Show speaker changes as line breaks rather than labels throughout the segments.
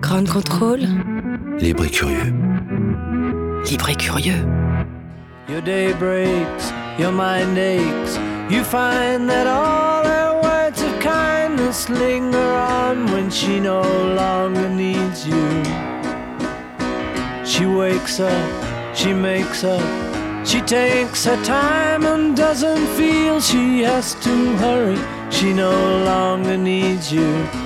Grand contrôle.
Libre et curieux.
Libre et curieux.
Your day breaks, your mind aches. You find that all her words of kindness linger on when she no longer needs you. She wakes up, she makes up, she takes her time and doesn't feel she has to hurry. She no longer needs you.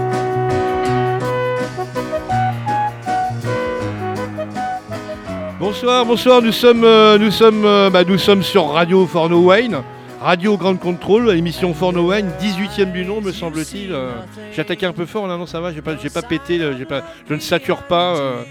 Bonsoir, bonsoir, nous sommes, euh, euh, bah, sur Radio Forno Wayne, Radio Grande Contrôle, l'émission Forno Wayne, 18ème du nom me semble-t-il. euh. j'ai attaqué un peu fort, là non ça va, j'ai pas, pas pété, je ne sature pas.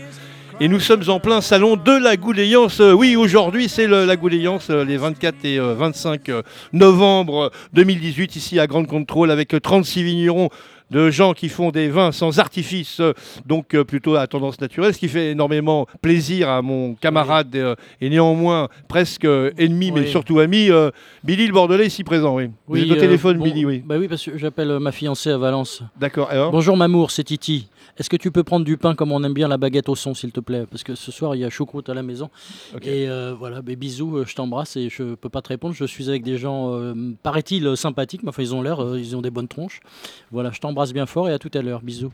et nous sommes en plein salon de la Gouléance. Oui, aujourd'hui c'est la Gouléance, les 24 et euh, 25 euh, novembre 2018, ici à Grande Contrôle, avec euh, 36 vignerons de gens qui font des vins sans artifice, euh, donc euh, plutôt à tendance naturelle, ce qui fait énormément plaisir à mon camarade euh, et néanmoins presque ennemi, mais
Oui.
surtout ami, euh, Billy le Bordelais ici présent. Oui. Vous êtes au téléphone,
bon-
Billy, oui.
Bah oui, parce que j'appelle ma fiancée à Valence.
D'accord.
Bonjour Mamour, c'est Titi. Est-ce que tu peux prendre du pain comme on aime bien la baguette au son, s'il te plaît? Parce que ce soir, il y a choucroute à la maison. Et euh, voilà, bah, bisous, je t'embrasse et je peux pas te répondre. Je suis avec des gens, euh, paraît-il, sympathiques, mais enfin, ils ont l'air, ils ont des bonnes tronches. Voilà, je t'embrasse bien fort et à tout à l'heure. Bisous.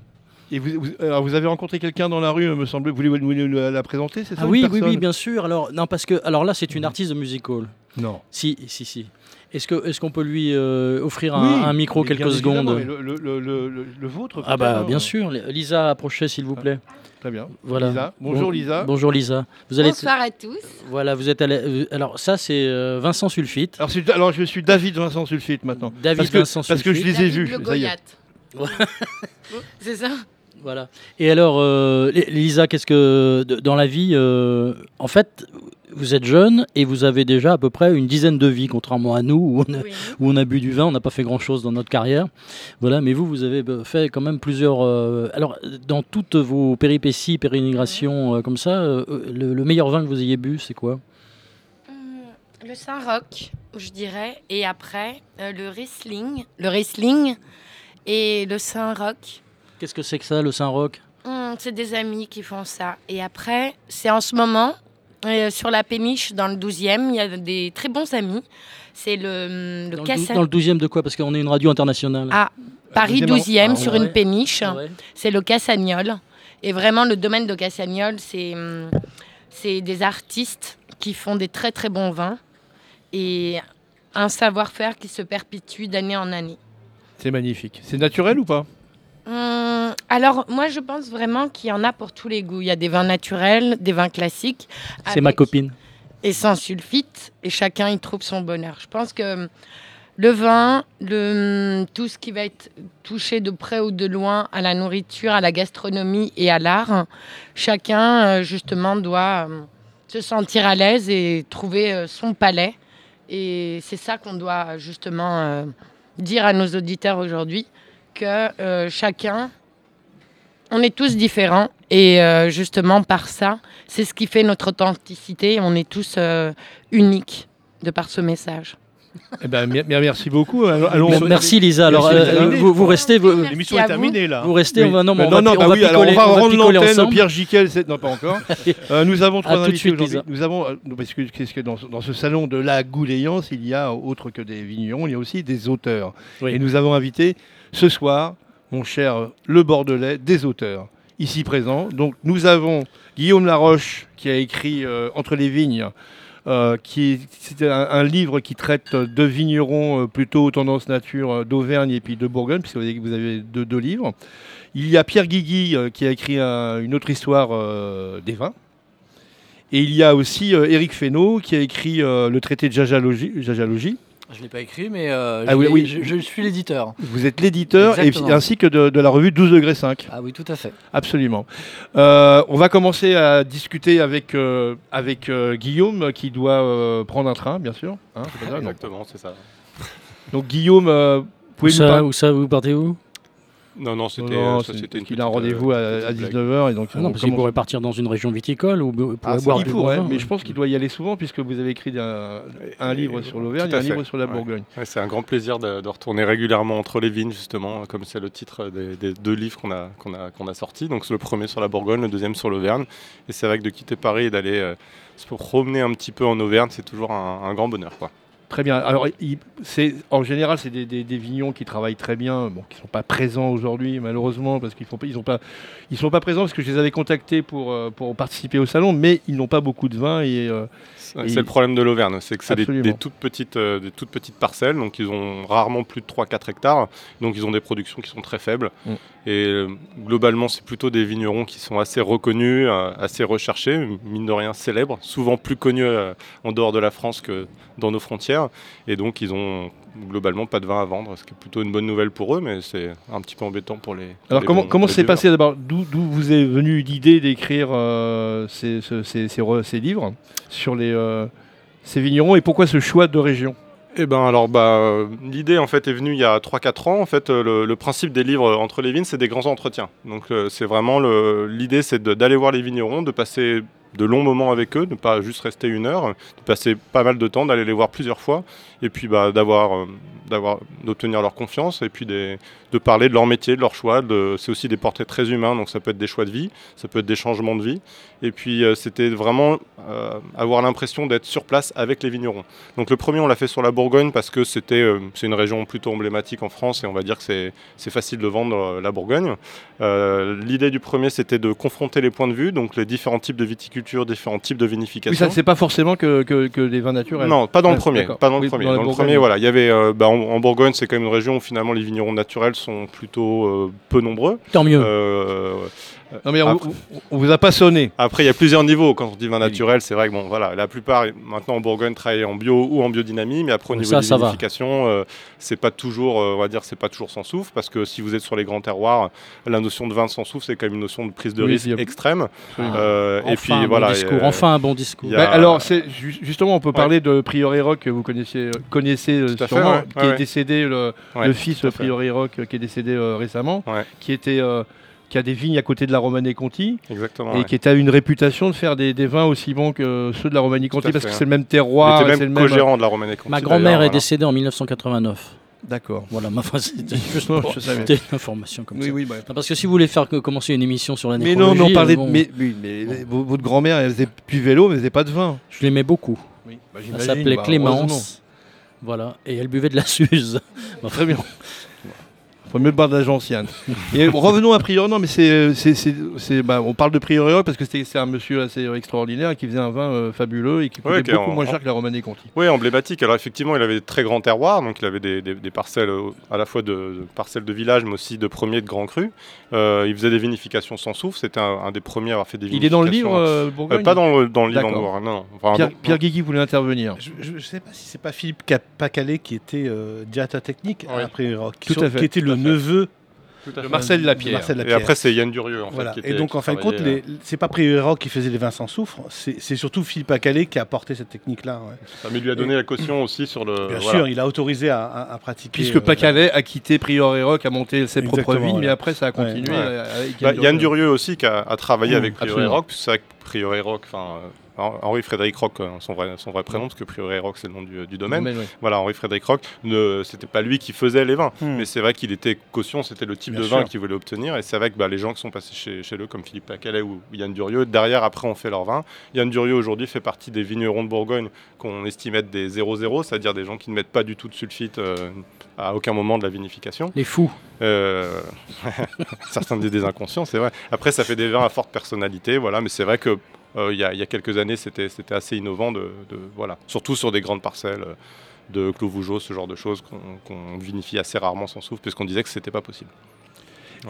Et vous, vous- alors, vous avez rencontré quelqu'un dans la rue, me semble. Vous voulez nous nous la la présenter, c'est ça
Ah oui, oui, oui, bien sûr. Alors, non, parce que, alors là, c'est une artiste de music hall.
Non.
Si, si, si. Est-ce que, est-ce qu'on peut lui euh, offrir un,
Oui,
un micro
mais
quelques secondes
Le, le- le- le- le- le vôtre
Ah bah bien
hein.
sûr. Lisa, approchez s'il vous plaît.
Très bien.
Voilà.
Lisa. Bonjour
Bon-
Lisa.
Bonjour Lisa. Vous allez.
Bonsoir à tous.
Voilà, vous êtes allé. euh, Alors ça c'est euh, Vincent Sulfite.
Alors, alors, je suis David Vincent Sulfite maintenant.
David
parce que,
Vincent
Parce que je
Sulfite.
les ai vus.
C'est ça
Voilà. Et alors, euh, Li- Lisa, qu'est-ce que dans la vie, euh, en fait, vous êtes jeune et vous avez déjà à peu près une dizaine de vies, contrairement à nous où on a,
Oui.
où on a bu du vin, on n'a pas fait grand-chose dans notre carrière. Voilà, mais vous, vous avez euh, fait quand même plusieurs. euh, alors, dans toutes vos péripéties, pérégrinations euh, comme ça, le, le meilleur vin que vous ayez bu, c'est quoi?
Le Saint-Roch, je dirais. Et après, le Riesling. Le Riesling et le Saint-Roch.
Qu'est-ce que c'est que ça, le Saint-Roch?
Hum, c'est des amis qui font ça. Et après, c'est en ce moment, euh, sur la péniche, dans le 12e, il y a des très bons amis. C'est le, le
dans, le
Cassin-
dans le 12e de quoi? Parce qu'on est une radio internationale.
Ah, Paris
12e,
12e,
ah,
sur
ouais.
une péniche.
Ouais.
C'est le Cassagnol. Et vraiment, le domaine de Cassagnol, c'est hum, c'est des artistes qui font des très très bons vins et un savoir-faire qui se perpétue d'année en année.
C'est magnifique. C'est naturel ou pas?
Hum, alors, moi, je pense vraiment qu'il y en a pour tous les goûts. Il y a des vins naturels, des vins classiques.
C'est ma copine.
Et sans sulfite, et chacun y trouve son bonheur. Je pense que le vin, le, hum, tout ce qui va être touché de près ou de loin à la nourriture, à la gastronomie et à l'art, chacun, euh, justement, doit hum, se sentir à l'aise et trouver euh, son palais. Et c'est ça qu'on doit, justement, euh, dire à nos auditeurs aujourd'hui, que euh, chacun, on est tous différents. Et euh, justement, par ça, c'est ce qui fait notre authenticité. On est tous euh, uniques de par ce message.
Eh ben, mer- mer- merci beaucoup. Allons-
Mer- Merci Lisa. Alors,
Merci,
euh, vous, vous restez,
L'émission est terminée là.
vous restez.
Oui.
On va, non, mais
Euh,
on va,
non,
pi-
bah
on va
oui, alors
picoler,
on va
on va
rendre
picoler
l'antenne.
ensemble.
Pierre Giquel, c'est- non pas encore. Euh, nous avons trois
À tout de
invités
suite,
aujourd'hui.
Lisa.
Nous avons, euh, parce que, qu'est-ce que dans, ce- dans ce salon de la Gouléance, il y a autre que des vignerons, il y a aussi des auteurs.
Oui.
Et nous avons invité ce soir, mon cher euh, Le Bordelais, des auteurs ici présents. Donc nous avons Guillaume Laroche qui a écrit euh, Entre les vignes. Euh, qui est c'est un, livre qui traite de vignerons euh, plutôt tendance nature euh, d'Auvergne et puis de Bourgogne, puisque vous avez, vous avez deux, livres. Il y a Pierre Guigui euh, qui a écrit un- une autre histoire euh, des vins. Et il y a aussi euh, Éric Fesneau qui a écrit euh, le traité de jajalogie, jajalogie,
Je ne l'ai pas écrit, mais euh,
Ah
je,
oui,
l'ai-
oui.
je- je suis l'éditeur.
Vous êtes l'éditeur ainsi que de, de la revue 12 degrés 5.
Ah oui, tout à fait.
Absolument. Euh, on va commencer à discuter avec, euh, avec euh, Guillaume qui doit euh, prendre un train, bien sûr. Hein, c'est pas ça.
Exactement, c'est ça.
Donc Guillaume, euh,
Où
pouvez nous
ça, où ça, vous partez où?
Non, non, c'était
non,
ça, c'était une
qu'il a un
euh,
rendez-vous à,
petite blague.
19h et donc
Ah Non,
on
parce qu'il pourrait partir dans une région viticole ou pourrait
Ah,
boire
Il
du
pourrait, mais je pense qu'il doit y aller souvent puisque vous avez écrit un, livre sur l'Auvergne et un livre sur la
ouais.
Bourgogne.
Ouais, c'est un grand plaisir de, de retourner régulièrement entre les vignes, justement, comme c'est le titre des, des deux livres qu'on a, qu'on a, qu'on a sortis. Donc, c'est le premier sur la Bourgogne, le deuxième sur l'Auvergne. Et c'est vrai que de quitter Paris et d'aller euh, se promener un petit peu en Auvergne, c'est toujours un, un grand bonheur. Quoi.
Très bien. Alors, en général, c'est des, vignons qui travaillent très bien, qui sont pas présents aujourd'hui, malheureusement, parce qu'ils ils sont pas présents parce que je les avais contactés pour euh, pour participer au salon, mais ils n'ont pas beaucoup de vin euh,
C'est le problème de l'Auvergne, c'est que c'est des, toutes petites, euh, des toutes petites parcelles, donc ils ont rarement plus de 3-4 hectares, donc ils ont des productions qui sont très faibles.
Mm.
Et euh, globalement, c'est plutôt des vignerons qui sont assez reconnus, euh, assez recherchés, mine de rien célèbres, souvent plus connus en dehors de la France que dans nos frontières. Et donc ils ont globalement pas de vin à vendre, ce qui est plutôt une bonne nouvelle pour eux, mais c'est un petit peu embêtant pour les.
alors
les
comment
bons-
comment passé d'abord D'où vous est venue l'idée d'écrire euh, ces, ce- ces, ces re- ces livres sur les euh, ces vignerons et pourquoi ce choix de région?
Eh ben alors bah l'idée en fait est venue il y a 3-4 ans. En fait le, le principe des livres entre les vignes c'est des grands entretiens. Donc euh, c'est vraiment l'idée c'est d'aller voir les vignerons, de passer de longs moments avec eux, de pas juste rester une heure, de passer pas mal de temps, d'aller les voir plusieurs fois, et puis bah, d'avoir, euh, d'avoir, d'obtenir leur confiance, et puis des- de parler de leur métier, de leur choix. C'est aussi des portraits très humains, donc ça peut être des choix de vie, ça peut être des changements de vie, et puis euh, c'était vraiment euh, avoir l'impression d'être sur place avec les vignerons. Donc le premier, on l'a fait sur la Bourgogne parce que c'était, euh, c'est une région plutôt emblématique en France et on va dire que c'est, c'est facile de vendre la Bourgogne. L'idée du premier, c'était de confronter les points de vue, donc les différents types de viticulture, différents types de vinification.
Oui, ça c'est pas forcément que, que, que des vins naturels.
Non, pas dans le premier.
d'accord.
Pas dans
Oui,
le premier.
dans
le premier, voilà, il y avait bah, en, Bourgogne, c'est quand même une région où finalement les vignerons naturels sont plutôt euh, peu nombreux.
Tant mieux.
Euh,
Non mais on,
Après-
on- vous a pas sonné.
Après, il y a plusieurs niveaux. Quand on dit vin naturel, c'est vrai que bon, voilà, la plupart maintenant en Bourgogne travaillent en bio ou en biodynamie, mais après au niveau
ça,
de
ça va.
vinification, euh, c'est pas toujours, euh, on va dire, c'est pas toujours sans souffle, parce que si vous êtes sur les grands terroirs, la notion de vin sans souffle, c'est quand même une notion de prise de
Oui,
risque
a-
extrême.
Absolument.
Euh,
enfin,
et puis
un bon
voilà.
discours.
euh,
enfin un bon discours.
a-
Bah, alors, c'est justement, on peut
Ouais.
parler de Priori Rock que vous connaissiez, connaissez euh,
fait,
sûrement,
ouais.
qui
Ouais,
est décédé, le, le fils
fait.
Priori Rock euh, qui est décédé euh, récemment, qui était euh, qui a des vignes à côté de la Romanée Conti
Exactement.
et
ouais.
qui était à une réputation de faire des, des vins aussi bons que ceux de la Romanée Conti
à
parce
fait,
que
hein.
c'est le même
Il
terroir,
était
c'est
même
le même.
co-gérant de la Romanée Conti.
Ma grand-mère est
voilà.
décédée en 1989.
D'accord.
Voilà, ma phrase, c'était juste
Non,
pour-
je savais.
c'était une information comme
Oui,
ça.
oui, bah.
Non, parce que si vous voulez faire que- commencer une émission sur la
Mais non, mais on parlait
euh,
de.
bon,
Mais, oui, mais votre grand-mère, elle faisait du vélo, mais elle faisait pas de vin.
je l'aimais beaucoup.
Oui, bah,
Elle
j'imagine,
s'appelait
bah,
Clémence. Voilà, et elle buvait de la Suze.
Très bien. Faut mieux boire de la gentiane. Et revenons à Priori. Non, mais c'est, c'est, c'est, c'est- bah, on parle de Priori parce que c'est, c'est un monsieur assez extraordinaire qui faisait un vin euh, fabuleux et qui coûtait
Ouais,
beaucoup
en-
moins
en-
cher que la Romanée Conti.
Oui, emblématique. Alors effectivement, il avait des très grands terroirs, donc il avait des, des- des parcelles euh, à la fois de, de parcelles de village, mais aussi de premiers de grands crus. Euh, il faisait des vinifications sans souffle. C'était un, un des premiers à avoir fait des
Il est dans le livre
vinifications.
euh,
Euh,
Bourgogne
pas dans le, dans le livre en
D'accord.
Bourgogne, non. non. Enfin,
Pierre. Pierre Guigui voulait intervenir?
Je ne sais pas si c'est pas Philippe Ca- Pacalé qui était euh, directeur technique
Oui.
après Rock,
Tout
sur-
à fait,
qui était le neveu
De. Marcel Lapierre.
Marcel
Et
Lapierre.
après, c'est Yann Durieux. En fait, qui
Et donc en fin de compte, les- c'est pas Priori Rock qui faisait les vins sans soufre, c'est surtout Philippe Pacalé qui a apporté cette technique-là. ouais.
euh, Mais il lui a donné la caution aussi sur le.
Bien
voilà.
sûr, il a autorisé à, à- à pratiquer.
Puisque
euh,
Pacalais a quitté Priori Rock, a monté ses propres vignes, mais après ça a continué.
Ouais.
euh, avec
Bah, Yann Durieux aussi qui a, a travaillé
Mmh,
avec Priori
absolument.
Rock, puisque c'est vrai que Priori Rock, enfin euh, Henri Frédéric Rock, euh, son vrai, son vrai prénom, parce que Priori Rock c'est le nom du, du domaine.
Domaine, oui.
Voilà, Henri Frédéric Rock, ne, c'était pas lui qui faisait les vins,
Hmm.
mais c'est vrai qu'il était caution, c'était le type
Bien
de vin qu'il voulait obtenir, et c'est vrai que bah, les gens qui sont passés chez, chez eux, comme Philippe Pacalais ou Yann Durieux, derrière, après, ont fait leur vin. Yann Durieux, aujourd'hui, fait partie des vignerons de Bourgogne qu'on estime être des 0-0, c'est-à-dire des gens qui ne mettent pas du tout de sulfite euh, à aucun moment de la vinification.
Les fous.
Euh, certains disent des inconscients, c'est vrai. Après, ça fait des vins à forte personnalité, voilà. Mais c'est vrai que il y, a- il y a quelques années, c'était assez innovant de, surtout sur des grandes parcelles euh, de Clos ce genre de choses qu'on vinifie assez rarement sans souffle, puisqu'on disait que c'était pas possible.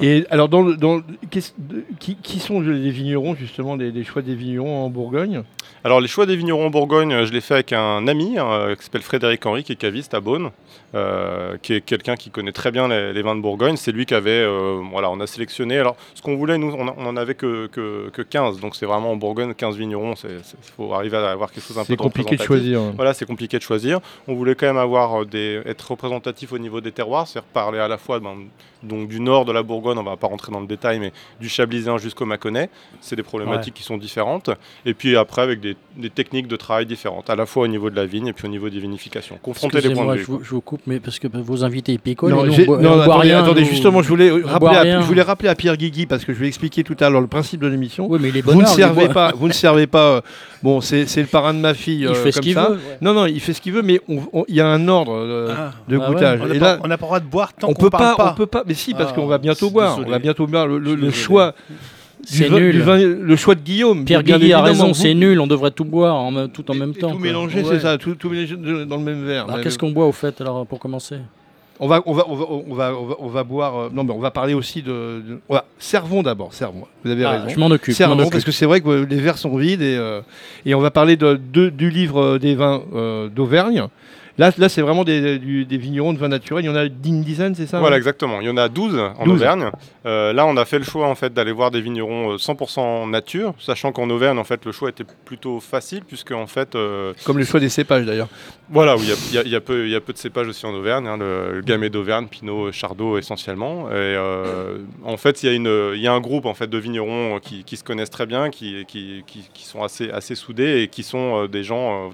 Et alors, dans, dans, qui, qui sont les vignerons, justement, les, les choix des vignerons en Bourgogne?
Alors les choix des vignerons en Bourgogne, euh, je l'ai fait avec un ami euh, qui s'appelle Frédéric Henry, qui est caviste à Beaune, euh, qui est quelqu'un qui connaît très bien les, les vins de Bourgogne. C'est lui qui avait, euh, voilà, on a sélectionné. Alors ce qu'on voulait, nous, on, a- on en avait que, que, que 15, donc c'est vraiment en Bourgogne 15 vignerons. Il faut arriver à avoir quelque chose un peu
C'est compliqué de choisir.
Voilà, c'est compliqué de choisir. On voulait quand même avoir des, être représentatif au niveau des terroirs, c'est-à-dire parler à la fois ben, donc du nord de la Bourgogne, on va pas rentrer dans le détail, mais du Chablisien jusqu'au Mâconnais. C'est des problématiques qui sont différentes. Et puis après, avec des, des techniques de travail différentes, à la fois au niveau de la vigne et puis au niveau des vinifications. Confronter les points de vue.
je, vous- je vous coupe, mais parce que vos invités ils picolent.
Non,
et nous,
j'ai-
on boit-
non,
on boit
attendez,
rien,
attendez,
nous-
justement, je voulais, rappeler à, je voulais rappeler à Pierre Guigui, parce que je vais expliquer tout à l'heure le principe de l'émission.
Oui, mais les
Vous ne
bonheurs, il
servez pas, vous ne servez pas. euh, Bon, c'est c'est le parrain de ma fille.
Il
euh,
fait ce
comme ça.
veut. ouais.
Non, non, il fait ce qu'il veut, mais il y a un ordre euh,
Ah,
de
Ah ouais.
goûtage.
On n'a pas, le droit de boire tant
on
qu'on
peut
parle
pas,
pas.
on peut pas. Mais si, parce
Ah,
qu'on va bientôt
c'est
boire.
désolé.
On va bientôt boire le, choix. Du,
C'est
vin-
nul.
du vin- le choix de Guillaume.
Pierre Guigui a raison,
vous-
c'est nul, on devrait tout boire en tout en
et-
même
et
temps.
Tout
quoi.
mélanger,
Ouais.
c'est ça, tout, tout mélanger dans le même verre.
Alors
Mais
qu'est-ce qu'on boit au fait alors pour commencer?
On va, on va, on va, on va, on va, on va boire. euh, non, mais on va parler aussi de. de- on va- servons d'abord, servons. Vous avez
Ah,
raison.
Je m'en occupe.
Servons,
occupe.
parce que c'est vrai que euh, les verres sont vides et, euh, et on va parler de, de- du livre des vins euh, d'Auvergne. Là, là c'est vraiment des, vignerons de vins naturels. Il y en a une dizaine, c'est ça
Voilà,
hein
exactement. Il y en a 12 en
12.
Auvergne. Euh, là, on a fait le choix en fait d'aller voir des vignerons euh, 100% nature, sachant qu'en Auvergne, en fait, le choix était plutôt facile puisque en fait, euh,
Comme le choix des cépages d'ailleurs.
Voilà, oui, il y y, a- y peu- il y a peu de cépages aussi en Auvergne, hein, le, le gamay d'Auvergne, Pinot, Chardot essentiellement. Et euh, en fait, il y, a un groupe en fait, de vignerons qui, qui se connaissent très bien, qui, qui, qui- qui sont assez, assez soudés et qui sont euh, des gens euh,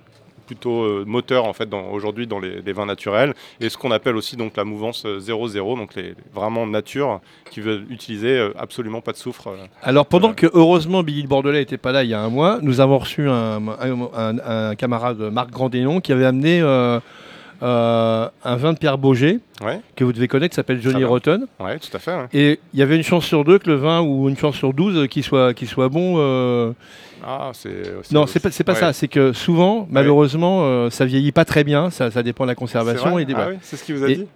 plutôt euh, moteurs en fait, aujourd'hui dans les, les vins naturels. Et ce qu'on appelle aussi donc, la mouvance euh, 0-0, donc les, vraiment nature, qui veulent utiliser euh, absolument pas de soufre. euh.
Alors pendant que heureusement Billy de Bordelais n'était pas là il y a un mois, nous avons reçu un, un- un- un camarade Marc Grandénon qui avait amené euh, euh, un vin de Pierre
Ouais,
que vous devez connaître qui s'appelle Johnny. Rotten.
ouais, tout à fait. ouais.
Et il y avait une chance sur deux que le vin ou une chance sur douze qui soit, soit bon. euh,
Ah, c'est,
Non, c'est pas, pas ça. C'est que souvent, malheureusement, euh, ça vieillit pas très bien. Ça, ça dépend de la conservation et des
Ah oui, c'est ce qu'il vous a
Et-
dit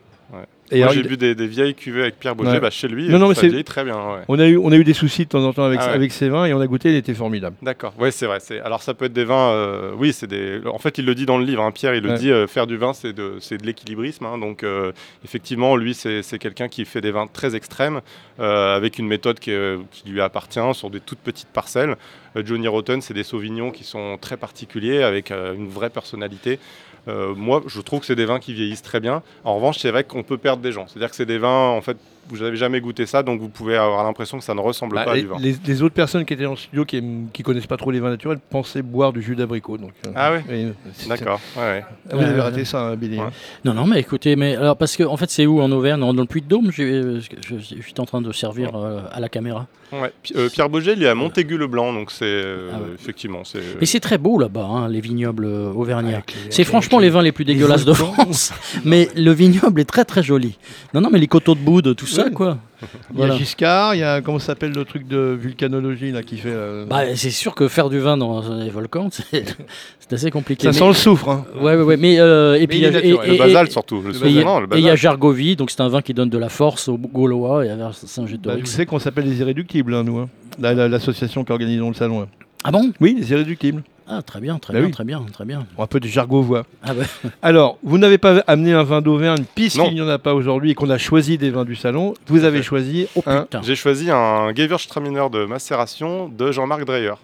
Et
Moi, j'ai bu des, des vieilles cuvées avec Pierre Bauger,
Ouais.
bah, chez lui,
Non, non, mais
ça
c'est-
vieillit très bien. ouais.
on a eu, on a eu des soucis de temps en temps avec,
Ah ouais.
avec ces vins et on a goûté, il était formidable.
D'accord, ouais, c'est vrai. Alors, ça peut être des vins. euh, Oui, c'est des. En fait, il le dit dans le livre. hein, Pierre, il le dit. euh, faire du vin, c'est de, l'équilibrisme. hein, donc, euh, effectivement, lui, c'est quelqu'un qui fait des vins très extrêmes, avec une méthode qui, qui lui appartient sur des toutes petites parcelles. Johnny Rotten, c'est des sauvignons qui sont très particuliers, avec une vraie personnalité. Euh, moi, je trouve que c'est des vins qui vieillissent très bien. En revanche, c'est vrai qu'on peut perdre des gens. C'est-à-dire que c'est des vins, en fait, vous n'avez jamais goûté ça, donc vous pouvez avoir l'impression que ça ne ressemble
Bah,
pas à
les,
du vin.
les- les autres personnes qui étaient dans le studio qui, qui connaissent pas trop les vins naturels pensaient boire du jus d'abricot. Donc, euh,
Ah
c'est-
D'accord, ouais, ouais.
Ah, Vous avez
Ouais,
raté ça, hein, Billy.
Ouais.
Non, non, mais écoutez, mais alors parce que en fait, c'est où en Auvergne? Dans le Puy-de-Dôme je, je- je- je suis en train de servir euh, à la caméra.
Euh, Pierre Bauger, il est à Montaigu-le-Blanc, donc c'est euh,
Ah ouais.
effectivement c'est.
Et c'est très beau là-bas, hein, les vignobles euh, auvergnats.
Les-
C'est franchement les vins les plus dégueulasses de. France, mais le vignoble est très très joli. Non, non, mais les coteaux de Boude, tout ça, Quoi.
Il y a. Giscard, il y a comment ça s'appelle le truc de vulcanologie là qui fait. euh,
Bah, c'est sûr que faire du vin dans les volcans, c'est assez compliqué.
ça
mais-
sent le soufre. Hein.
Ouais, ouais, ouais. Mais, euh, et puis
il
il y a- et-
le
et-
surtout, le
et il y a-. Jargovie, donc c'est un vin qui donne de la force aux Gaulois et à
Bah,
Saint-Gétorix.
vous savez qu'on s'appelle les irréductibles, hein, nous. hein. La- la- L'association qui organise le salon. hein.
Ah bon?
Oui, les irréductibles.
Ah, très bien, très
Bah
bien,
oui.
très bien, très bien.
Un peu de jargovois.
Ah bah,
Alors, vous n'avez pas amené un vin d'Auvergne puisqu'il n'y en a pas aujourd'hui et qu'on a choisi des vins du salon. Vous avez
fait.
choisi
oh
un.
putain.
J'ai choisi un Gewürztraminer de macération de Jean-Marc Dreyer.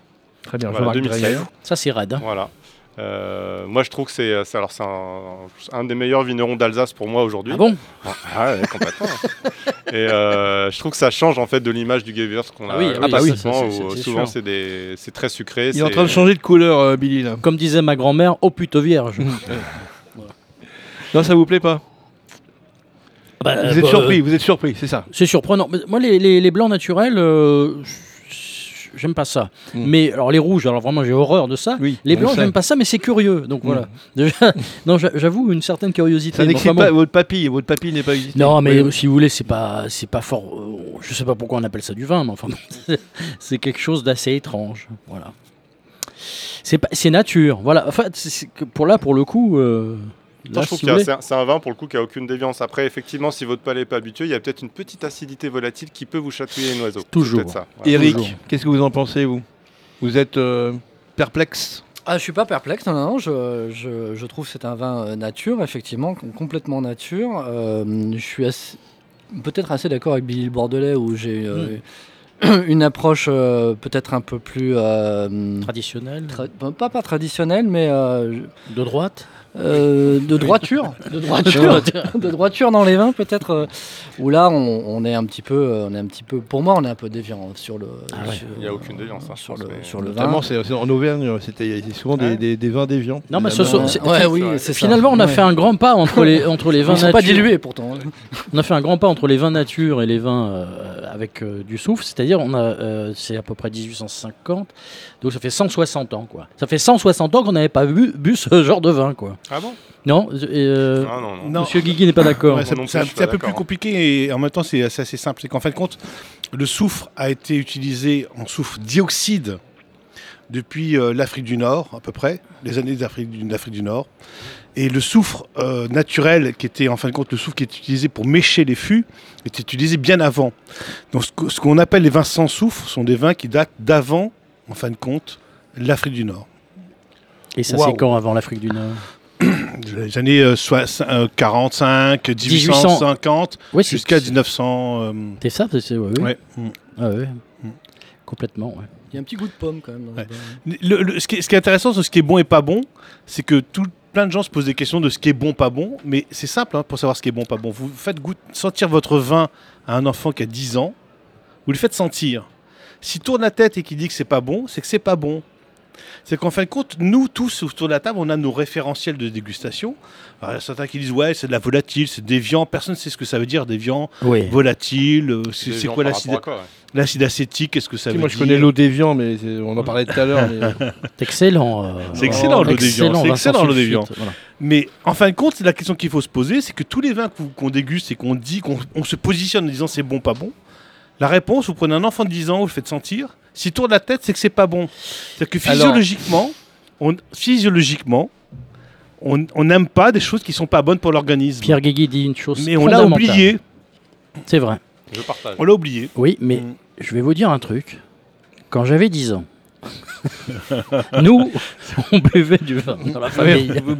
Très bien,
Voilà,
Jean-Marc
2016.
Dreyer.
Ça, c'est raide. hein.
Voilà. Euh, moi, je trouve que c'est alors c'est un, un des meilleurs vignerons d'Alsace pour moi aujourd'hui.
Ah bon?
Ah ouais, complètement. Et euh, je trouve que ça change en fait de l'image du Gewürz qu'on
Ah
a.
oui, ah
bah oui,
ça,
où souvent c'est des, c'est très sucré.
Il est en train de changer de couleur, euh, Billy. Là.
Comme disait ma grand-mère, oh pute vierge.
Non, ça vous plaît pas?
Bah,
Vous êtes
bah,
surpris, vous êtes surpris, c'est ça?
C'est surprenant. Mais Moi, les, les- les blancs naturels, euh, j'aime pas ça.
Mm.
Mais alors les rouges, alors vraiment j'ai horreur de ça.
Oui.
Les blancs, j'aime pas ça, mais c'est curieux. Donc
Mm.
voilà. Déjà, non, j'a- j'avoue une certaine curiosité.
Ça n'excite pas votre papille, votre papille n'est pas existé.
Non, mais
Oui.
si vous voulez, c'est pas, c'est pas fort. euh, je sais pas pourquoi on appelle ça du vin, mais enfin, c'est quelque chose d'assez étrange. Voilà. C'est nature. Voilà. Enfin, pour là, pour le coup, euh, Là,
je trouve
si
que c'est un- un vin pour le coup qui a aucune déviance. Après, effectivement, si votre palais n'est pas habitué, il y a peut-être une petite acidité volatile qui peut vous chatouiller les oiseaux. C'est
Toujours.
ça.
Eric, qu'est-ce que vous en pensez, vous? Vous êtes euh, perplexe?
Ah, je suis pas perplexe, non, non, non, je, je, je trouve que c'est un vin euh, nature, effectivement, com- complètement nature. Euh, je suis assez- peut-être assez d'accord avec Billy Bordelais où j'ai euh, une approche euh, peut-être un peu plus. euh,
Traditionnel,
tra- pas, pas traditionnelle, mais euh,
de droite?
Euh, de droiture. de droiture. de droiture dans les vins, peut-être. euh, où là, on, on est un petit peu. euh, On est un petit peu pour moi, on est un peu déviant sur le.
Ah ouais.
sur-
Il y a aucune déviance, hein,
sur le, sur le vin.
Notamment, c'est c'est en Auvergne, c'était souvent des,
Ouais.
des- des vins déviants.
Non, mais
Des
ce sont-
vins-
c'est-
Ouais,
fi-
oui, c'est ça.
Finalement, on a
Ouais.
fait un grand pas entre les, entre les vins
Ils sont pas
nature.
dilués pourtant.
On a fait un grand pas entre les vins nature et les vins euh, avec euh, du soufre, c'est-à-dire on a euh, c'est à peu près 1850, donc ça fait 160 ans quoi. Ça fait 160 ans qu'on n'avait pas bu, bu ce genre de vin quoi.
Ah bon?
Non, euh,
Ah non, non.
Non.
Monsieur Guigui n'est pas d'accord.
Ouais, c'est un, peu plus
d'accord.
compliqué et en même temps c'est assez simple. C'est qu'en fin de compte, le soufre a été utilisé en soufre dioxyde depuis euh, l'Afrique du Nord, à peu près, les années d'Afrique du, Nord. Et le soufre euh, naturel, qui était en fin de compte le soufre qui est utilisé pour mécher les fûts, était utilisé bien avant. Donc ce qu'on appelle les vins sans soufre sont des vins qui datent d'avant, en fin de compte, l'Afrique du Nord.
Et ça c'est quand avant l'Afrique du Nord?
Les années euh, soix- euh, 45, 1850,
Oui, c'est-
jusqu'à
c'est-
1900. euh,
C'est ça, c'est c'est- ouais, ouais.
ouais. Mm.
Ah ouais.
Mm.
Complètement. Ouais.
Il y a un petit goût de pomme quand même. Dans
Ouais.
ce.
Le- le- qui est, ce qui est intéressant sur ce qui est bon et pas bon, c'est que tout, plein de gens se posent des questions de ce qui est bon, pas bon. Mais c'est simple hein, pour savoir ce qui est bon, pas bon. Vous faites goût- sentir votre vin à un enfant qui a 10 ans, vous lui faites sentir. S'il tourne la tête et qu'il dit que c'est pas bon, c'est que c'est pas bon. C'est qu'en fin de compte, nous tous autour de la table, on a nos référentiels de dégustation. Alors, il y a certains qui disent ouais, c'est de la volatile, c'est déviant. Personne ne sait ce que ça veut dire déviant,
Oui.
volatile. euh, C'est quoi l'acide l'acide acétique Qu'est-ce que ça veut
moi, je
dire
connais l'eau déviant, mais c'est- on en parlait tout à l'heure. mais-
C'est excellent. euh,
C'est excellent, l'eau
excellent,
déviant, c'est excellent, l'eau déviant.
voilà.
Mais en fin de compte, c'est la question qu'il faut se poser, c'est que tous les vins qu'on qu'on déguste et qu'on dit, qu'on on se positionne en disant c'est bon, pas bon, la réponse, vous prenez un enfant de 10 ans, vous le faites sentir, s'il tourne la tête, c'est que c'est pas bon. C'est-à-dire que
Alors-
physiologiquement, on, physiologiquement, on n'aime pas des choses qui sont pas bonnes pour l'organisme.
Pierre Guigui dit une chose
Mais on l'a oublié,
C'est vrai.
Je partage.
on l'a oublié.
Oui, mais
Mm.
je vais vous dire un truc. Quand j'avais 10 ans, nous, on buvait du vin dans la famille.
Ouais, vous, vous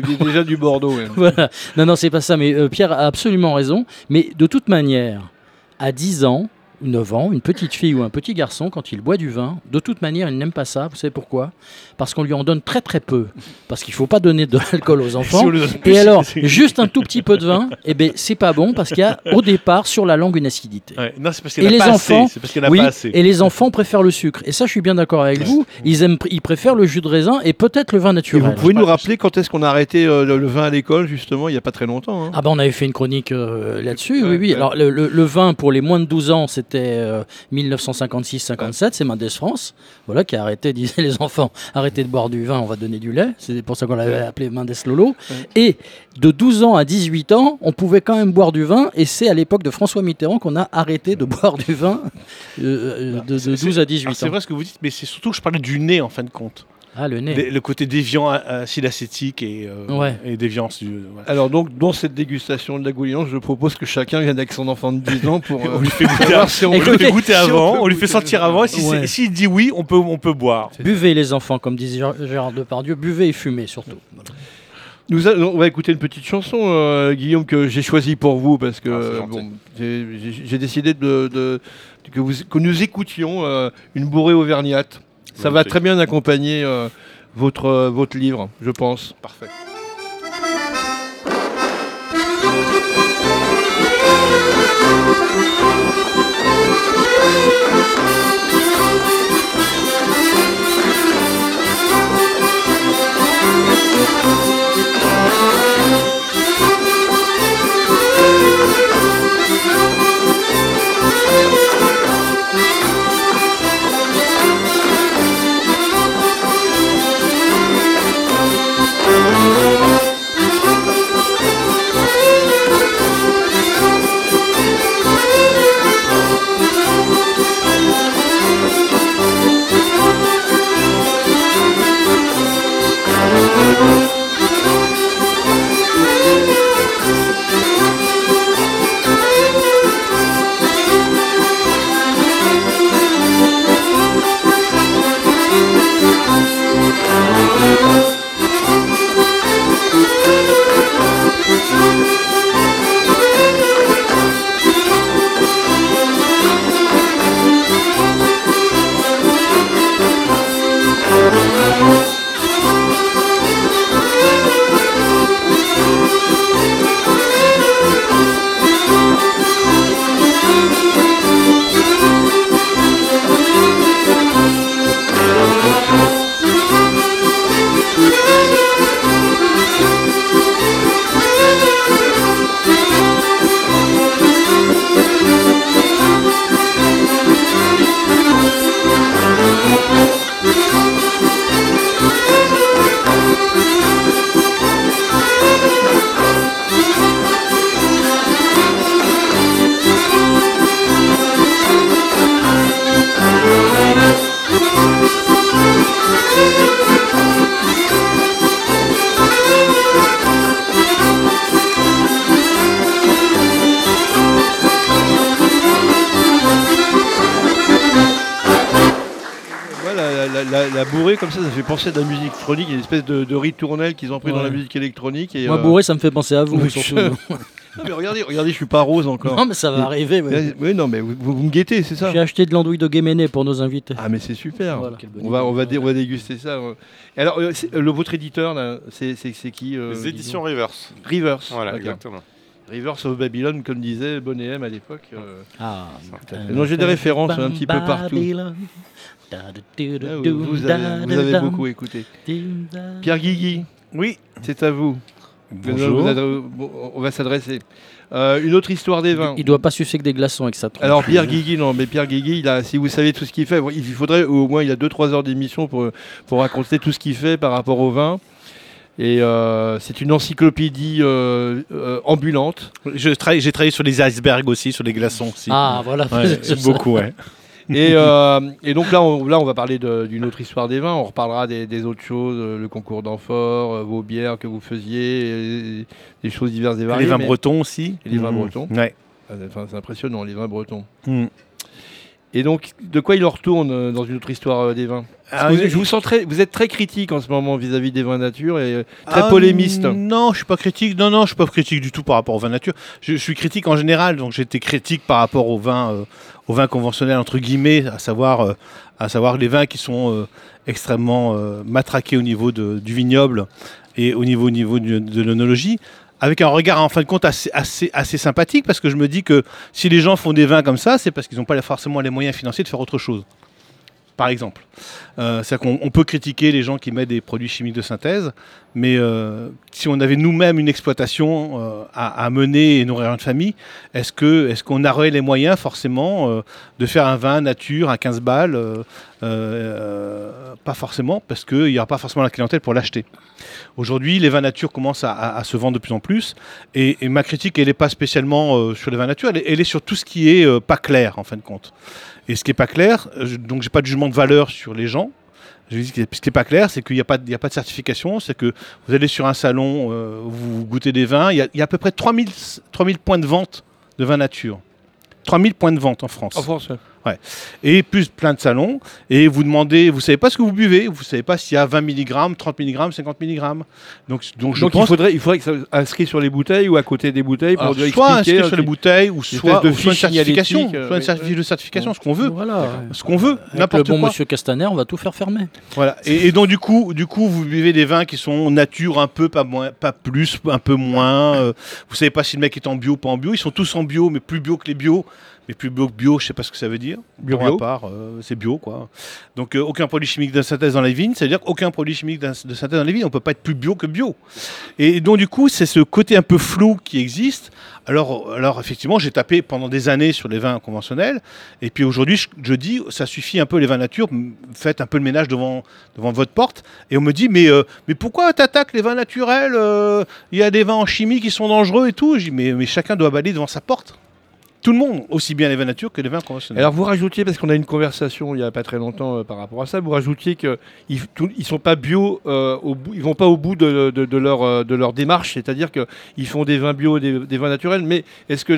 buviez déjà du Bordeaux. ouais.
voilà. Non, non, c'est pas ça. Mais euh, Pierre a absolument raison. Mais de toute manière, à 10 ans, 9 ans, une petite fille ou un petit garçon, quand il boit du vin, de toute manière, il n'aime pas ça. Vous savez pourquoi? Parce qu'on lui en donne très très peu. Parce qu'il ne faut pas donner de l'alcool aux enfants. Et alors, juste un tout petit peu de vin, eh ben, c'est pas bon parce qu'il y a au départ sur la langue une acidité.
Ouais, non, c'est parce
Et
qu'il n'y
les
a pas
enfants,
assez. C'est parce qu'il n'y en a
oui,
pas assez.
et les enfants préfèrent le sucre. Et ça, je suis bien d'accord avec vous. Ils aiment, ils préfèrent le jus de raisin et peut-être le vin
Et
naturel.
vous pouvez nous rappeler quand est-ce qu'on a arrêté euh, le, le vin à l'école, justement, il n'y a pas très longtemps hein?
Ah ben on avait fait une chronique euh, là-dessus,
Ouais,
oui, oui. Alors le, le- le vin pour les moins de 12 ans, c'était euh, 1956-57, c'est Mendes France, voilà, qui a arrêté, disaient les enfants, arrêtez de boire du vin, on va donner du lait. C'est pour ça qu'on l'avait appelé Mendes Lolo. Et de 12 ans à 18 ans, on pouvait quand même boire du vin, et c'est à l'époque de François Mitterrand qu'on a arrêté de boire du vin euh, euh, de, de
C'est-
12 à 18
Alors,
ans.
C'est vrai ce que vous dites, mais c'est surtout que je parlais du nez en fin de compte.
Ah, le nez.
Les- le côté déviant, a- acide acétique et, euh,
Ouais.
et déviance. du- voilà.
Alors donc, dans cette dégustation de la Gouillance, je propose que chacun vienne avec son enfant de 10 ans pour
On
euh,
lui fait goûter,
si on
lui
Écoutez,
fait goûter
si on
avant, on lui fait sentir avant, et si c'est-
Ouais.
s'il dit oui, on peut, on peut boire.
Buvez les enfants, comme disait Gérard- Depardieu, buvez et fumez surtout.
Nous a- on va écouter une petite chanson, euh, Guillaume, que j'ai choisie pour vous parce que
Ah,
euh, bon, j'ai- décidé de, de- que, vous, que nous écoutions euh, une bourrée auvergnate. Ça va très bien accompagner euh, votre, euh, votre livre, je pense.
Parfait.
Música penser à de la musique électronique, il y a une espèce de, de ritournelle qu'ils ont pris dans la musique électronique. Et,
Moi,
euh,
bourré, ça me fait penser à vous,
oui,
surtout.
je- mais regardez, regardez, je suis pas rose encore.
non, mais ça va arriver.
Oui, non, mais vous, vous me guettez, c'est ça
J'ai acheté de l'andouille de Guéméné pour nos invités.
Ah, mais c'est super.
Voilà.
On va, on, va dé- on va déguster ça. Et Alors, euh, le, votre éditeur, c'est qui euh,
Les éditions
disons
Rivers.
Rivers.
Voilà, exactement.
Rivers of Babylon, comme disait Bonnet M à l'époque. euh.
Ah,
Non, j'ai des références un petit peu partout. Ah, vous, vous avez, vous avez beaucoup écouté. Pierre Guigui,
Oui.
c'est à vous.
Bonjour.
On va s'adresser. Euh, une autre histoire des vins.
Il doit pas sucer que des glaçons avec sa tronche.
Alors Pierre Guigui, non, mais Pierre Guigui, il a, si vous savez tout ce qu'il fait, il faudrait au moins il a 2-3 heures d'émission pour, pour raconter tout ce qu'il fait par rapport au vin. Et euh, c'est une encyclopédie euh, euh, ambulante.
J'ai travaillé sur les icebergs aussi, sur les glaçons aussi.
Ah, voilà.
Ouais, beaucoup, ouais.
Et, euh, et donc là on, là, on va parler d'une autre histoire des vins. On reparlera des, des autres choses, euh, le concours d'amphore, euh, vos bières que vous faisiez, des choses diverses et variées.
les vins bretons aussi.
Et les vins
Mhm.
bretons.
Ouais.
Enfin, c'est impressionnant, les vins bretons.
Mhm.
Et donc, de quoi il en retourne dans une autre histoire des vins?
Ah,
vous, je vous sens très, vous êtes très critique en ce moment vis-à-vis des vins nature et très
Ah,
polémiste.
Non, je suis pas critique. Non, non, je suis pas critique du tout par rapport au vin nature. Je, je suis critique en général, donc j'étais critique par rapport au vin, euh, au vin conventionnel entre guillemets, à savoir, euh, les vins qui sont euh, extrêmement euh, matraqués au niveau du vignoble et au niveau, de l'œnologie. Avec un regard en fin de compte assez sympathique parce que je me dis que si les gens font des vins comme ça, c'est parce qu'ils n'ont pas forcément les moyens financiers de faire autre chose. Par exemple. Euh, peut critiquer les gens qui mettent des produits chimiques de synthèse, mais euh, si on avait nous-mêmes une exploitation euh, à, mener et nourrir une famille, est-ce qu'on aurait les moyens forcément euh, de faire un vin nature à 15 balles Pas forcément, parce qu'il n'y aura pas forcément la clientèle pour l'acheter. Aujourd'hui, les vins nature commencent à, se vendre de plus en plus, et, ma critique, elle n'est pas spécialement sur les vins nature, elle, est- elle est sur tout ce qui est pas clair en fin de compte. Et ce qui n'est pas clair, euh, je- donc j'ai pas de jugement de valeur sur les gens. Je dis ce qui n'est pas clair, c'est qu'il n'y a, pas de- certification. C'est que vous allez sur un salon, euh, vous goûtez des vins. Il y a, à peu près 3000, 3000 points de vente de vins nature. 3000 points de vente. En France. Et plus plein de salons. Et vous demandez, vous savez pas ce que vous buvez. Vous savez pas s'il y a 20 mg, 30 mg, 50 mg. Donc, donc je
Donc
pense
il faudrait, il faudrait que ça soit inscrit sur les bouteilles ou à côté des bouteilles pour
alors,
dire
soit inscrit sur les
euh,
bouteilles ou soit,
de
ou soit une certification,
euh,
soit une
oui,
certificat
oui.
de certification, ce qu'on veut,
Voilà.
ce qu'on veut, n'importe
bon
quoi.
monsieur Castaner, on va tout faire fermer.
Voilà. Et, et donc du coup, du coup, vous buvez des vins qui sont nature un peu, pas moins, pas plus, un peu moins. euh, vous savez pas si le mec est en bio, pas en bio. Ils sont tous en bio, mais plus bio que les bio. Mais plus bio que bio, je sais pas ce que ça veut dire.
Bio, bio.
part, euh, c'est bio quoi. Donc euh, aucun produit chimique de synthèse dans les vignes, c'est-à-dire aucun produit chimique de synthèse dans les vignes. On peut pas être plus bio que bio. Et donc du coup, c'est ce côté un peu flou qui existe. Alors, alors effectivement, j'ai tapé pendant des années sur les vins conventionnels. Et puis aujourd'hui, je, je dis, ça suffit un peu les vins nature. Faites un peu le ménage devant, devant votre porte. Et on me dit, mais, euh, mais pourquoi t'attaques les vins naturels Il y a des vins en chimie qui sont dangereux et tout. Je dis, mais, mais chacun doit balayer devant sa porte. Tout le monde, aussi bien les vins nature que les vins conventionnels.
Alors vous rajoutiez, parce qu'on a eu une conversation il n'y a pas très longtemps euh, par rapport à ça, vous rajoutiez qu'ils ne sont pas bio, euh, au bout, ils vont pas au bout de, de- de leur, euh, de leur démarche, c'est-à-dire qu'ils font des vins bio, des, des vins naturels, mais est-ce que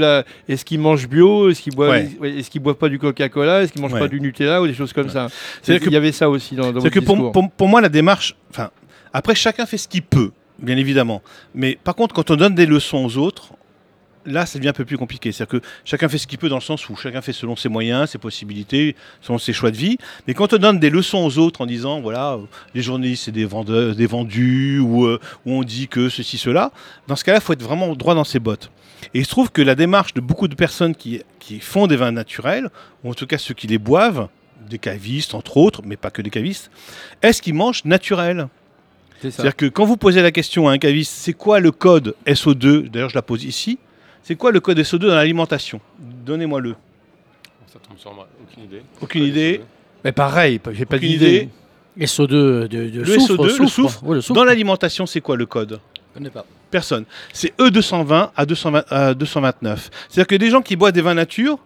est-ce qu'ils mangent bio, est-ce qu'ils boivent,
Ouais.
est-ce qu'ils boivent pas du Coca-Cola, est-ce qu'ils mangent
Ouais.
pas du Nutella ou des choses comme ça?
C'est-à-dire
Il
que-
y avait ça aussi dans, dans
C'est
votre
que pour,
discours.
pour- pour moi, la démarche. Enfin, après, chacun fait ce qu'il peut, bien évidemment. Mais par contre, quand on donne des leçons aux autres, là, ça devient un peu plus compliqué. C'est-à-dire que chacun fait ce qu'il peut dans le sens où chacun fait selon ses moyens, ses possibilités, selon ses choix de vie. Mais quand on donne des leçons aux autres en disant, voilà, euh, les journalistes, c'est des vendeurs, des vendus, ou euh, où on dit que ceci, cela, dans ce cas-là, il faut être vraiment droit dans ses bottes. Et il se trouve que la démarche de beaucoup de personnes qui, qui font des vins naturels, ou en tout cas ceux qui les boivent, des cavistes entre autres, mais pas que des cavistes, est-ce qu'ils mangent naturel. C'est-à-dire que quand vous posez la question à un caviste, c'est quoi le code SO2 D'ailleurs, je la pose ici. C'est quoi le code SO2 dans l'alimentation? Donnez-moi-le.
Ça tombe sur moi. Aucune idée.
Aucune idée.
Mais pareil, j'ai pas
Aucune
d'idée.
idée.
SO2 de, de
Le
soufre,
SO2, le
soufre.
soufre.
Ouais, le soufre.
Dans l'alimentation, c'est quoi le code?
Je connais pas.
Personne. C'est E220 à, 220 à 229. C'est-à-dire que des gens qui boivent des vins nature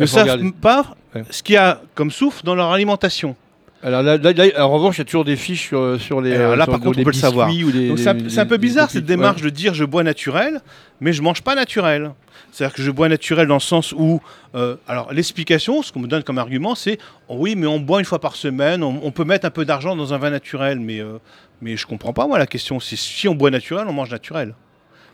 ne
faut
savent
regarder.
pas
Ouais.
ce qu'il y a comme soufre dans leur alimentation.
Alors là, là- là, en revanche, il y a toujours des fiches sur, sur les.
Alors là,
sur
par contre, on peut le savoir.
des-
Donc c'est un, peu bizarre cette démarche
Ouais.
de dire je bois naturel, mais je mange pas naturel. C'est-à-dire que je bois naturel dans le sens où, euh, alors l'explication, ce qu'on me donne comme argument, c'est oh oui, mais on boit une fois par semaine, on, on peut mettre un peu d'argent dans un vin naturel, mais euh, mais je comprends pas moi la question. C'est si on boit naturel, on mange naturel.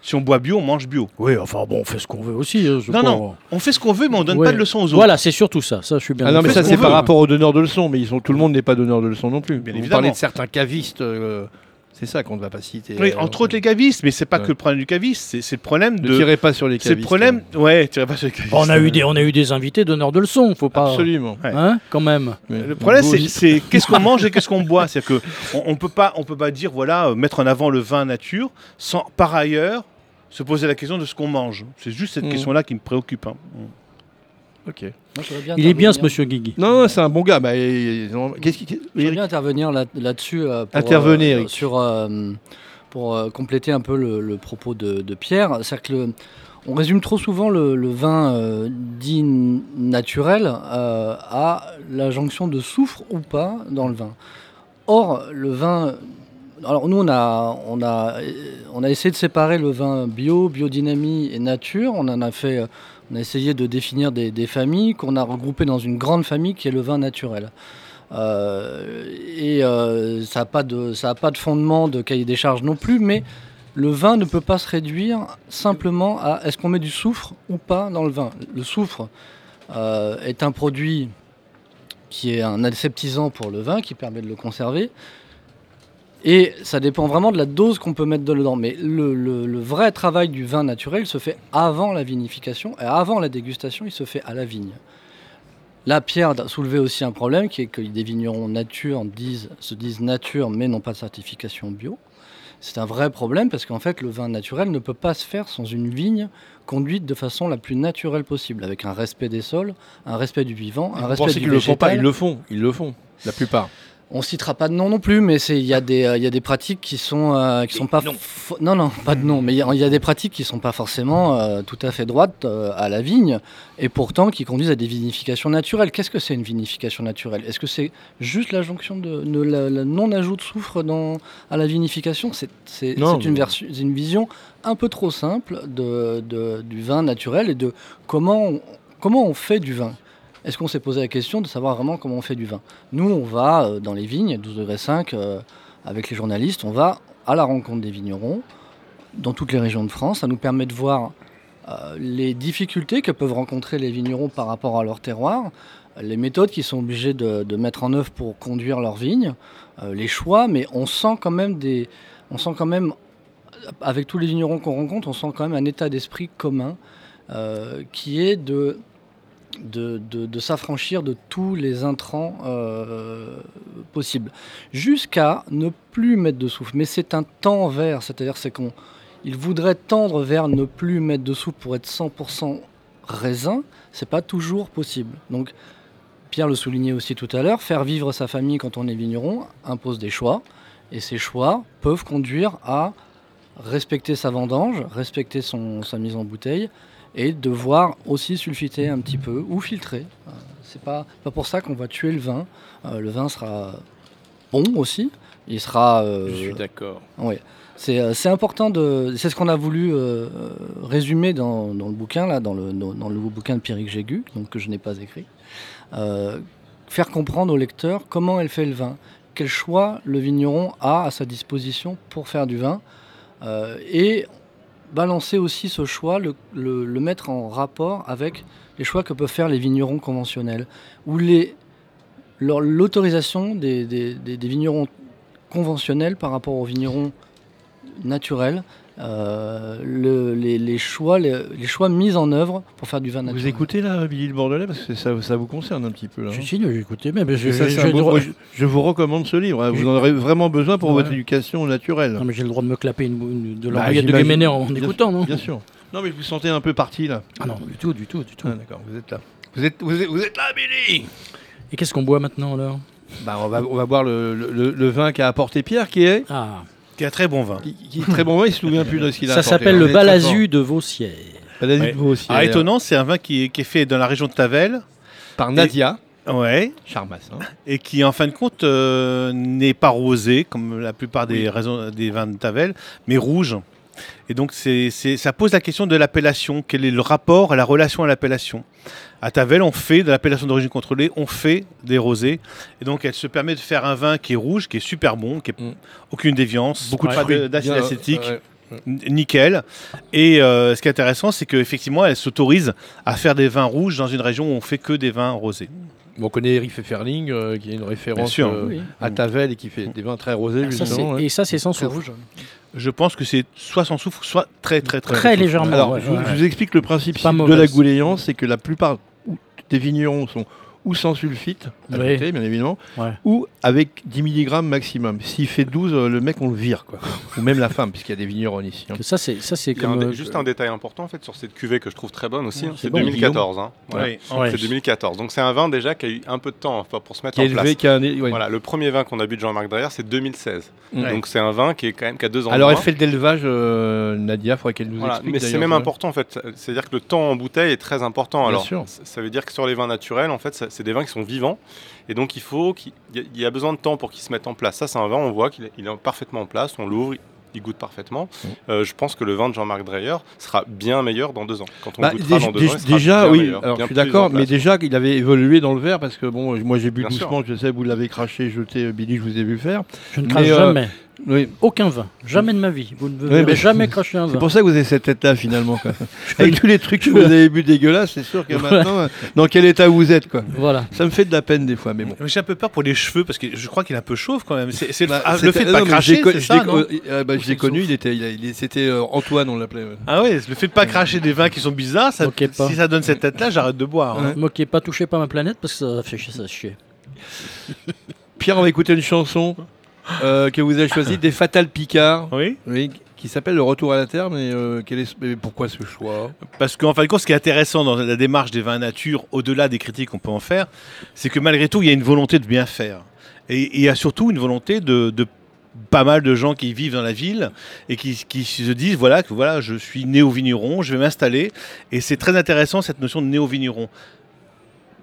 Si on boit bio, on mange bio.
Oui, enfin bon, on fait ce qu'on veut aussi. hein, je
Non,
crois.
non, on fait ce qu'on veut, mais on donne
Ouais.
pas de leçons aux autres.
Voilà, c'est surtout ça. Ça, je suis bien.
Ah non, mais ça,
ce
c'est par
veut.
rapport aux donneurs de leçons, mais ils sont, tout le monde n'est pas donneur de leçons non plus.
Bien
Vous
évidemment.
parlez de certains cavistes, euh, c'est ça qu'on ne va pas citer.
Oui, entre autres les cavistes, mais c'est pas
Ouais.
que le problème du caviste, c'est c'est le problème
Ne
de.
tirez pas sur les
C'est le
cavistes.
problème. Ouais, tirez pas sur les cavistes.
On a eu des, on a eu des invités donneurs de leçons. Faut pas.
Absolument.
Ouais.
Hein, quand même.
Mais-
Le problème, c'est- c'est qu'est-ce qu'on mange et qu'est-ce qu'on boit. C'est-à-dire que on, on peut pas, on peut pas dire voilà, euh, mettre en avant le vin nature sans par ailleurs se poser la question de ce qu'on mange. C'est juste cette
Mhm.
question-là qui me préoccupe. hein.
Ok.
Moi, voudrais bien
Il est bien ce monsieur Guigui.
Non, non, c'est un bon gars. Bah, qu'est-ce qui-
Je voudrais bien intervenir là- là-dessus. euh, pour,
Intervenez,
euh. Sur, euh, pour euh, compléter un peu le, le propos de, de Pierre. C'est-à-dire que le- on résume trop souvent le, le vin euh, dit naturel euh, à la jonction de soufre ou pas dans le vin. Or, le vin. Alors, nous, on a, on, a, essayé de séparer le vin bio, biodynamie et nature. On a fait. euh, On a essayé de définir des, familles qu'on a regroupées dans une grande famille qui est le vin naturel. Euh, et euh, ça n'a pas, de- fondement de cahier des charges non plus, mais le vin ne peut pas se réduire simplement à est-ce qu'on met du soufre ou pas dans le vin. Le soufre euh, est un produit qui est un aseptisant pour le vin, qui permet de le conserver. Et ça dépend vraiment de la dose qu'on peut mettre dedans. Mais le, le- le vrai travail du vin naturel se fait avant la vinification et avant la dégustation, il se fait à la vigne. Là, Pierre a soulevé aussi un problème qui est que des vignerons nature disent, se disent nature mais n'ont pas de certification bio. C'est un vrai problème parce qu'en fait, le vin naturel ne peut pas se faire sans une vigne conduite de façon la plus naturelle possible, avec un respect des sols, un respect du vivant, un
Vous
respect du
qu'ils le font pas?
végétal.
Ils le font. Ils le font. La plupart.
On citera pas de nom non plus, mais c'est il y a des euh, il y a des pratiques qui sont euh, qui sont pas non non pas de nom, mais il y, a- il y a des pratiques qui sont pas forcément euh, tout à fait droites euh, à la vigne et pourtant qui conduisent à des vinifications naturelles. Qu'est-ce que c'est une vinification naturelle? Est-ce que c'est juste la jonction de, de la, la non-ajout de soufre dans à la vinification? C'est une vision un peu trop simple de, de- du vin naturel et de comment on, comment on fait du vin? Est-ce qu'on s'est posé la question de savoir vraiment comment on fait du vin? Nous, on va euh, dans les vignes, 12 degrés 5, euh, avec les journalistes, on va à la rencontre des vignerons dans toutes les régions de France. Ça nous permet de voir euh, les difficultés que peuvent rencontrer les vignerons par rapport à leur terroir, les méthodes qu'ils sont obligés de, mettre en œuvre pour conduire leurs vignes, les choix, mais on sent quand même des, on sent quand même, avec tous les vignerons qu'on rencontre, on sent quand même un état d'esprit commun qui est de de, s'affranchir de tous les intrants euh, possibles, jusqu'à ne plus mettre de souffle. Mais c'est un temps vers, c'est-à-dire c'est il voudrait tendre vers ne plus mettre de souffle pour être 100% raisin, c'est pas toujours possible. Donc Pierre le soulignait aussi tout à l'heure, faire vivre sa famille quand on est vigneron impose des choix, et ces choix peuvent conduire à respecter sa vendange, respecter sa mise en bouteille, et devoir aussi sulfiter un petit peu ou filtrer. Euh, C'est pas, pas pour ça qu'on va tuer le vin. Euh, le vin sera bon aussi. Il sera. euh,
Je suis d'accord.
oui. C'est c'est important de. C'est ce qu'on a voulu euh, résumer dans, dans le bouquin, là, dans le, dans, dans le nouveau bouquin de Pierrick Jégu, donc que je n'ai pas écrit. Euh, faire comprendre au lecteur comment elle fait le vin, quel choix le vigneron a à sa disposition pour faire du vin, euh, et balancer aussi ce choix, le, mettre en rapport avec les choix que peuvent faire les vignerons conventionnels, ou l'autorisation des vignerons conventionnels par rapport aux vignerons naturels, euh, le- les, les choix, les, les choix mis en œuvre pour faire du vin naturel.
Vous écoutez là, Billy le Bordelais, parce que ça, ça vous concerne un petit peu là.
Je
hein.
suis j'ai écouté, mais mais je,
Ça,
je-
c'est
j'ai
un
le
beau-
droit-
moi, je, je vous recommande ce livre. hein. Vous en aurez vraiment besoin pour
Ouais.
votre éducation naturelle.
Non, mais j'ai le droit de me clapper une, une- de
Bah,
l'oreillette de. Guéméné en
Bien
écoutant, non
Bien sûr. Non, mais je vous sentais un peu parti là.
Ah non, du tout, du tout, du tout.
Ah, D'accord, vous êtes là. Vous êtes, vous êtes, vous êtes là, Billy
Et qu'est-ce qu'on boit maintenant alors?
Bah, on, va, on va boire le, le- le vin qu'a apporté Pierre, qui est,
Ah,
Qui est un très bon vin.
qui, qui est très bon vin. Il se souvient plus de ce qu'il a
ça s'appelle le Balazu de Vaussière.
Balazu
Ouais.
de.
Ah,
d'ailleurs.
étonnant, c'est un vin qui est, qui est fait dans la région de Tavel.
Par Nadia.
Ouais.
Charmas. hein.
et qui en fin de compte euh, n'est pas rosé comme la plupart des, raisons, des vins de Tavel, mais rouge. Et donc c'est, c'est- ça pose la question de l'appellation. Quel est le rapport à la relation à l'appellation? À Tavel, on fait de l'appellation d'origine contrôlée, on fait des rosés. Et donc elle se permet de faire un vin qui est rouge, qui est super bon, qui est
Mm.
aucune déviance,
Beaucoup de
pas
fruits.
d'acide
Bien,
acétique.
ouais.
Nickel. Et euh, ce qui est intéressant, c'est qu'effectivement, elle s'autorise à faire des vins rouges dans une région où on fait que des vins rosés.
On connaît Eric Pfefferling, euh, qui est une référence
sûr.
euh,
Oui.
à Tavel et qui fait des vins très rosés.
Ah, ça,
ouais.
et ça, c'est sans soufre.
rouge.
Je pense que c'est soit sans soufre, soit très très très
Très légèrement.
Alors,
ouais,
je,
ouais.
je vous explique le principe de la gouléance, c'est que la plupart des vignerons sont ou sans sulfite,
Oui.
bien évidemment,
Ouais.
ou avec 10 mg maximum. S'il fait 12, euh, le mec, on le vire, quoi. ou même la femme, puisqu'il y a des vignerons ici. hein.
Ça, c'est ça, c'est
un
euh,
juste un détail important en fait sur cette cuvée que je trouve très bonne aussi.
Ouais,
hein,
c'est
c'est
bon,
2014. hein. Voilà.
Ouais.
C'est 2014. Donc c'est un vin déjà qui a eu un peu de temps enfin, pour se mettre en place.
élevé, qui a un- ouais.
Voilà, le premier vin qu'on a bu de Jean-Marc Dreyer, c'est 2016.
Ouais.
Donc c'est un vin qui est quand même qui a deux ans.
Alors, elle fait de l'élevage, euh, Nadia, il faudrait qu'elle nous
Voilà,
explique.
mais c'est même
ça.
important en fait. C'est-à-dire que le temps en bouteille est très important. Alors, ça veut dire que sur les vins naturels, en fait, c'est des vins qui sont vivants. Et donc, il faut qu'il il y a- besoin de temps pour qu'ils se mettent en place. Ça, c'est un vin, on voit qu'il est, parfaitement en place. On l'ouvre, il goûte parfaitement. Euh, je pense que le vin de Jean-Marc Dreyer sera bien meilleur dans deux ans. Quand on
Bah,
goûtera
déjà,
dans deux ans, il sera
déjà,
bien
oui,
meilleur,
alors
bien
je suis d'accord, mais déjà qu'il avait évolué dans le verre parce que bon, moi j'ai bu
Bien sûr.
doucement, je sais, vous l'avez craché, jeté, Billy, je vous ai vu faire.
Je ne crache
euh,
jamais.
Oui.
Aucun vin. Jamais de ma vie. Vous ne
mais-
jamais cracher un
C'est
vin.
pour ça que vous avez cette tête-là finalement. Quoi. Avec tous les trucs que vous avez bu dégueulasses, c'est sûr que maintenant, euh, dans quel état vous êtes quoi.
Voilà.
Ça me fait de la peine des fois, mais bon.
J'ai un peu peur pour les cheveux parce que je crois qu'il est un peu chauve quand même. C'est c'est le,
Bah,
ah, le fait de
non,
pas
mais
cracher, c'est
je
ça,
l'ai-
non
euh, euh, bah,
c'est
connu, il était, c'était euh, Antoine, on l'appelait. ouais.
Ah ouais, le fait de pas cracher des vins qui sont bizarres, ça, si ça donne cette tête-là, j'arrête de boire. hein.
Moquez pas, touchez pas ma planète parce que ça fait chier.
Pierre, on va écouter une chanson euh, que vous avez choisie, des Fatal Picard,
Oui,
oui, qui s'appelle Le Retour à la Terre. Mais, euh, quel est, mais pourquoi ce choix?
Parce qu'en fin de compte, ce qui est intéressant dans la démarche des vins nature, au-delà des critiques qu'on peut en faire, c'est que malgré tout, il y a une volonté de bien faire. Et et il y a surtout une volonté de, de pas mal de gens qui vivent dans la ville et qui, qui se disent voilà que voilà je suis néo-vigneron, je vais m'installer et c'est très intéressant cette notion de néo-vigneron.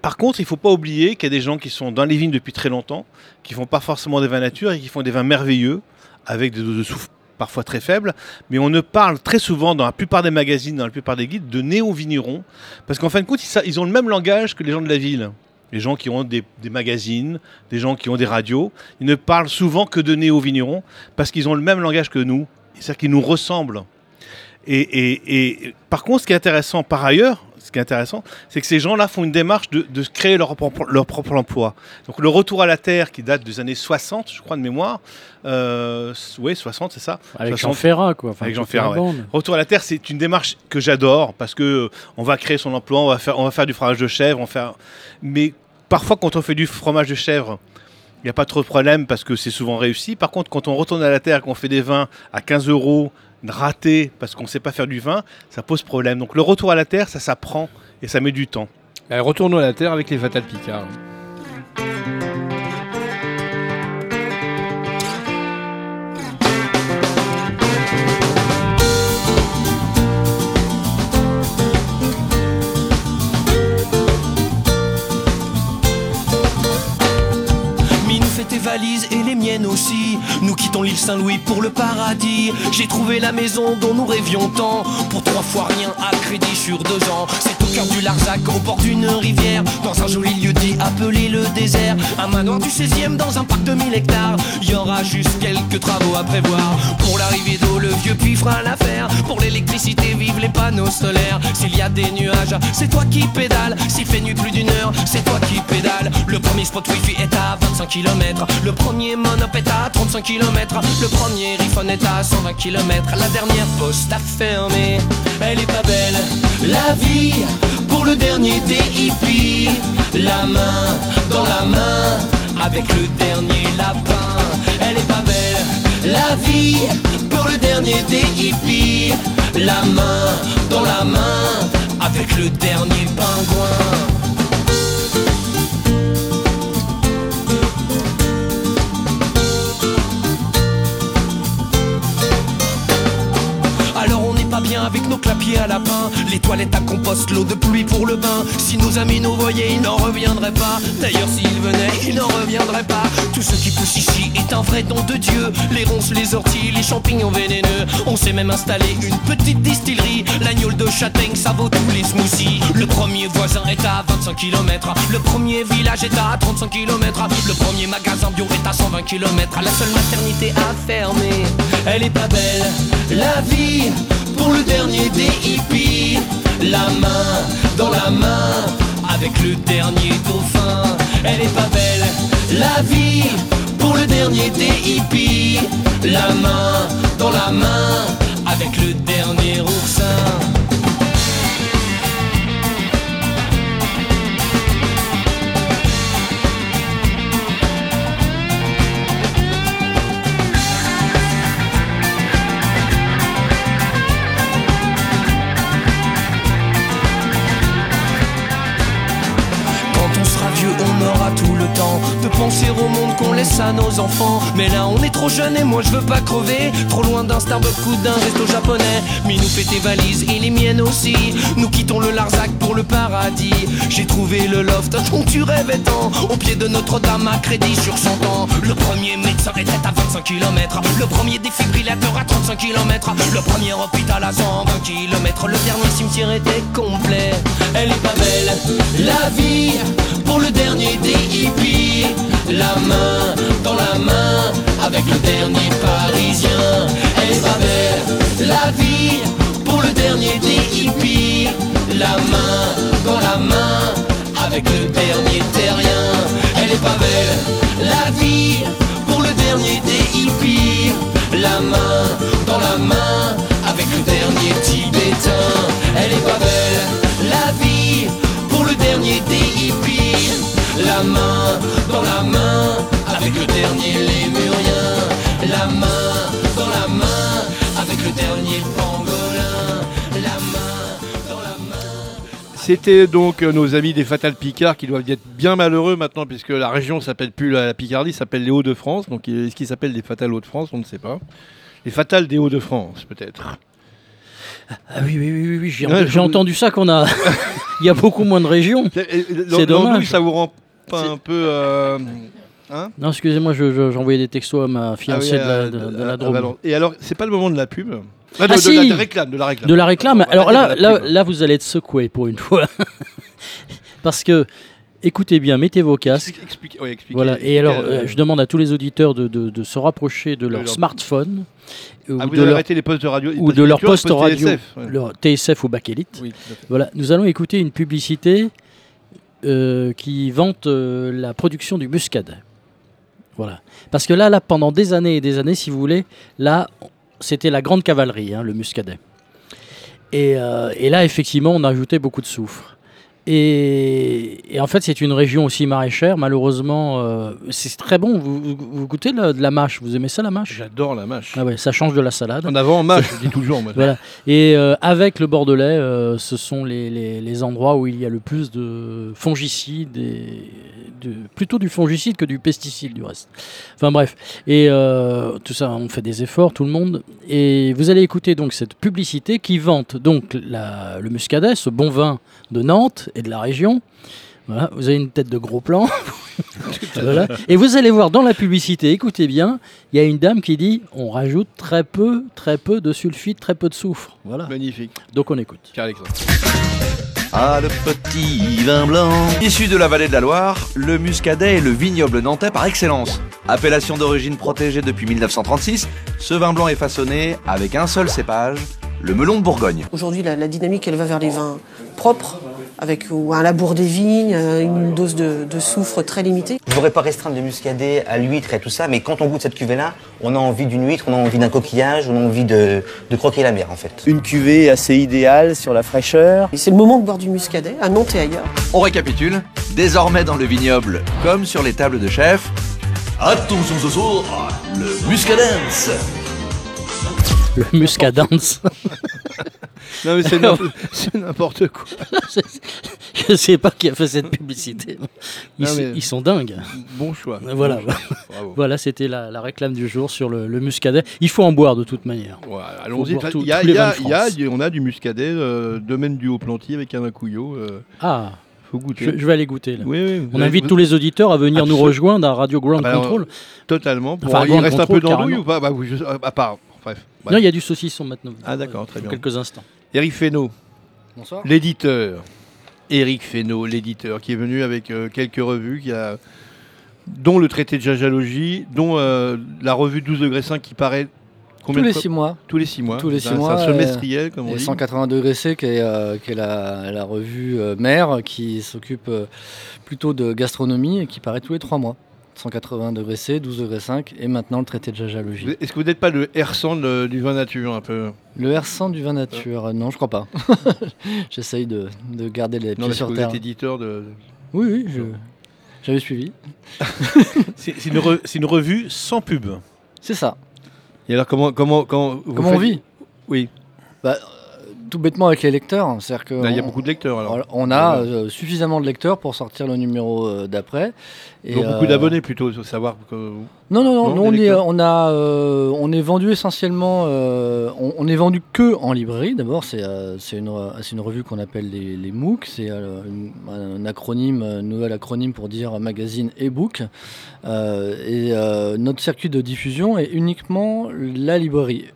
Par contre, il ne faut pas oublier qu'il y a des gens qui sont dans les vignes depuis très longtemps, qui font pas forcément des vins nature et qui font des vins merveilleux avec des doses de soufre parfois très faibles, mais on ne parle très souvent dans la plupart des magazines, dans la plupart des guides, de néo-vignerons, parce qu'en fin de compte, ils, ont le même langage que les gens de la ville. Les gens qui ont des, magazines, des gens qui ont des radios, ils ne parlent souvent que de néo-vignerons, parce qu'ils ont le même langage que nous, c'est-à-dire qu'ils nous ressemblent. Et par contre, ce qui est intéressant par ailleurs, ce qui est intéressant, c'est que ces gens-là font une démarche de, de créer leur propre, leur propre emploi. Donc le retour à la terre, qui date des années 60, je crois de mémoire, euh, oui, 60, c'est ça.
Avec
60.
Jean Ferrat, quoi. Enfin,
Avec Jean Ferrat, ouais. Retour à la terre, c'est une démarche que j'adore parce que euh, on va créer son emploi, on va faire, on va faire du fromage de chèvre, on va faire. Mais parfois, quand on fait du fromage de chèvre, il n'y a pas trop de problème parce que c'est souvent réussi. Par contre, quand on retourne à la terre, qu'on fait des vins à 15 euros ratés parce qu'on ne sait pas faire du vin, ça pose problème. Donc le retour à la terre, ça s'apprend et ça met du temps.
Euh, Retournons à la Terre avec les Fatal Picard.
Tes valises et les miennes aussi. Nous quittons l'île Saint-Louis pour le paradis. J'ai trouvé la maison dont nous rêvions tant. Pour trois fois rien à crédit sur deux ans. C'est au cœur du Larzac, au bord d'une rivière. Dans un joli lieu dit appelé le désert. Un manoir du 16e dans un parc de 1000 hectares. Y aura juste quelques travaux à prévoir. Pour l'arrivée d'eau, le vieux puits fera l'affaire. Pour l'électricité, vive les panneaux solaires. S'il y a des nuages, c'est toi qui pédales. S'il fait nuit plus d'une heure, c'est toi qui pédales. Le premier spot wifi est à 25 km. Le premier monop est à 35 km. Le premier iPhone est à 120 km. La dernière poste a fermé. Elle est pas belle, la vie. Pour le dernier des hippies. La main dans la main. Avec le dernier lapin. Elle est pas belle, la vie. Pour le dernier des hippies. La main dans la main. Avec le dernier pingouin. Alors on n'est pas bien avec nos clapier à lapin, les toilettes à compost, l'eau de pluie pour le bain. Si nos amis nous voyaient, ils n'en reviendraient pas. D'ailleurs, s'ils venaient, ils n'en reviendraient pas. Tout ce qui pousse ici est un vrai don de Dieu. Les ronces, les orties, les champignons vénéneux. On s'est même installé une petite distillerie. L'agneau de châtaigne, ça vaut tous les smoothies. Le premier voisin est à 25 km. Le premier village est à 35 km. Le premier magasin bio est à 120 km. La seule maternité à fermer, elle est pas belle. La vie pour le dernier des hippies. La main dans la main avec le dernier dauphin. Elle est pas belle. La vie pour le dernier des hippies. La main dans la main avec le dernier oursin. Tout le temps de penser au monde qu'on laisse à nos enfants. Mais là, on est trop jeune et moi je veux pas crever. Trop loin d'un Starbucks ou d'un resto japonais. Minou fait tes valises et les miennes aussi. Nous quittons le Larzac pour le paradis. J'ai trouvé le loft dont tu rêvais tant. Au pied de Notre-Dame à crédit sur 100 ans. Le premier médecin retraite à 25 km. Le premier défibrillateur à 35 km. Le premier hôpital à 120 km. Le dernier cimetière était complet. Elle est pas belle, la vie pour le dernier des hippies. La main dans la main avec le dernier parisien. Elle est pas la vie pour le dernier des hippies. La main dans la main avec le dernier terrien. La main dans la main avec le dernier lémurien. La main dans la main avec le dernier pangolin. La main dans la main.
C'était donc euh, nos amis des Fatal Picard qui doivent être bien malheureux maintenant puisque la région s'appelle plus la Picardie, s'appelle les Hauts-de-France. Donc est-ce qu'ils s'appellent des Fatal Hauts-de-France? On ne sait pas. Les Fatales des Hauts-de-France peut-être.
Ah oui, oui, oui, oui, oui, j'ai
Ouais,
j'ai
je-
entendu ça qu'on a. Il y a beaucoup moins de régions.
C'est
C'est dommage.
ça vous rend pas un peu. euh, hein
Non, excusez-moi, je- je- j'envoyais des textos à ma fiancée
Ah oui,
de, la,
euh,
de- de la
à
Drôme.
Valence. Et alors, c'est pas le moment de la pub Ah, de,
Ah,
de
si
la, de la réclame, de la réclame.
De la réclame. Alors là, là, là, vous allez être secoué pour une fois. Parce que, écoutez bien, mettez vos casques.
Expliquez- ouais,
Voilà. Et alors, euh,
euh,
je demande à tous les auditeurs de, de- de se rapprocher de leur
leur-
smartphone ou
Ah, vous
de
avez
leur,
arrêté les postes de radio
ou de leur poste radio,
TSF, ouais.
leur TSF ou.
Oui, à fait.
Voilà. Nous allons écouter une publicité euh, qui vante euh, la production du muscadet. Voilà. Parce que là, là, pendant des années et des années, si vous voulez, là, c'était la grande cavalerie, hein, le muscadet. Et, euh, et là, effectivement, on a ajouté beaucoup de soufre. Et, et en fait, c'est une région aussi maraîchère. Malheureusement, euh, c'est très bon. Vous, vous, vous goûtez de la mâche? Vous aimez ça, la mâche?
J'adore la mâche.
Ah ouais, ça change de la salade.
En avant, mâche, je dis toujours. moi.
Voilà. Et euh, avec le Bordelais, euh, ce sont les, les- les endroits où il y a le plus de fongicides, et de, plutôt du fongicide que du pesticide du reste. Enfin bref. Et tout ça, on fait des efforts, tout le monde. Et vous allez écouter donc cette publicité qui vante donc la- le muscadet, ce bon vin de Nantes et de la région. Voilà, vous avez une tête de gros plan. Voilà. Et vous allez voir dans la publicité, écoutez bien, il y a une dame qui dit on rajoute très peu, très peu de sulfite, très peu de soufre. Voilà.
Magnifique.
Donc on écoute.
Pierre Alexandre.
Ah, le petit vin blanc. Issu de la vallée de la Loire, le muscadet est le vignoble nantais par excellence. Appellation d'origine protégée depuis 1936, ce vin blanc est façonné avec un seul cépage, le melon de Bourgogne.
Aujourd'hui, la, la dynamique, elle va vers les vins propres, avec ou un labour des vignes, euh, une dose de, de soufre très limitée.
Je voudrais pas restreindre le muscadet à l'huître et tout ça, mais quand on goûte cette cuvée-là, on a envie d'une huître, on a envie d'un coquillage, on a envie de, de croquer la mer en fait.
Une cuvée assez idéale sur la fraîcheur.
Et C'est le moment de boire du muscadet, à Nantes et ailleurs.
On récapitule, désormais dans le vignoble, comme sur les tables de chef, attention ce soir, le muscadence
Le muscadance.
Non, mais c'est n'importe- quoi.
Je sais pas qui a fait cette publicité. Ils,
Non,
s-
mais-
ils sont dingues.
Bon choix.
Voilà,
Bon choix. Bravo.
voilà c'était la, la réclame du jour sur le, le muscadet. Il faut en boire de toute manière.
Voilà, Allons-y. Il y a- y a- y a- y on a du muscadet, euh, domaine du Haut-Plantier avec un couillot. euh,
Ah, je, je vais aller goûter. là.
Oui, oui, vous
On invite
vous-
tous les auditeurs à venir nous rejoindre à Radio Ground
Ah bah,
Control.
Totalement. Pour-
Enfin,
il
Ground
reste un peu
Control,
d'andouille ou pas? Bah, je- À part. Bref.
Non, il y a du saucisson maintenant.
Ah d'accord, très
Dans
bien.
quelques instants.
Eric Fesneau,
Bonsoir.
l'éditeur. Eric Fesneau, l'éditeur, qui est venu avec euh, quelques revues, qui a, dont le traité de jajalogie, dont euh, la revue 12 degrés 5 qui paraît combien
Tous
de
les
fois
6 mois.
Tous les 6 mois.
Tous les six mois.
C'est un semestriel, comme on
et
dit.
180 degrés C, qui est, euh, qui est la, la revue euh, mère, qui s'occupe euh, plutôt de gastronomie et qui paraît tous les 3 mois. 180 degrés C, 12 degrés 5 et maintenant le traité de.
Vous- Est-ce que vous n'êtes pas le R100 de- du vin nature un peu
Le R100 du vin nature, euh, non, je crois pas. J'essaye de, de garder les
Non,
pieds
que
sur
vous
terre.
êtes éditeur de.
Oui, oui, je- j'avais suivi.
C'est c'est une, re- c'est une revue sans pub.
C'est ça.
Et alors comment comment comment vous
Comment on vit?
Oui.
Bah, tout bêtement avec les lecteurs. C'est-à-dire que
il y a beaucoup de lecteurs alors.
On a euh, suffisamment de lecteurs pour sortir le numéro euh, d'après. Et,
Donc, beaucoup
euh,
d'abonnés plutôt, faut savoir que.
Non, non, non,
Non,
on, est, on, a, euh, on est vendu essentiellement, on, on est vendu que en librairie. D'abord, c'est une, une revue qu'on appelle les, les MOOC. C'est un acronyme, un nouvel acronyme pour dire magazine et book. Et notre circuit de diffusion est uniquement la librairie.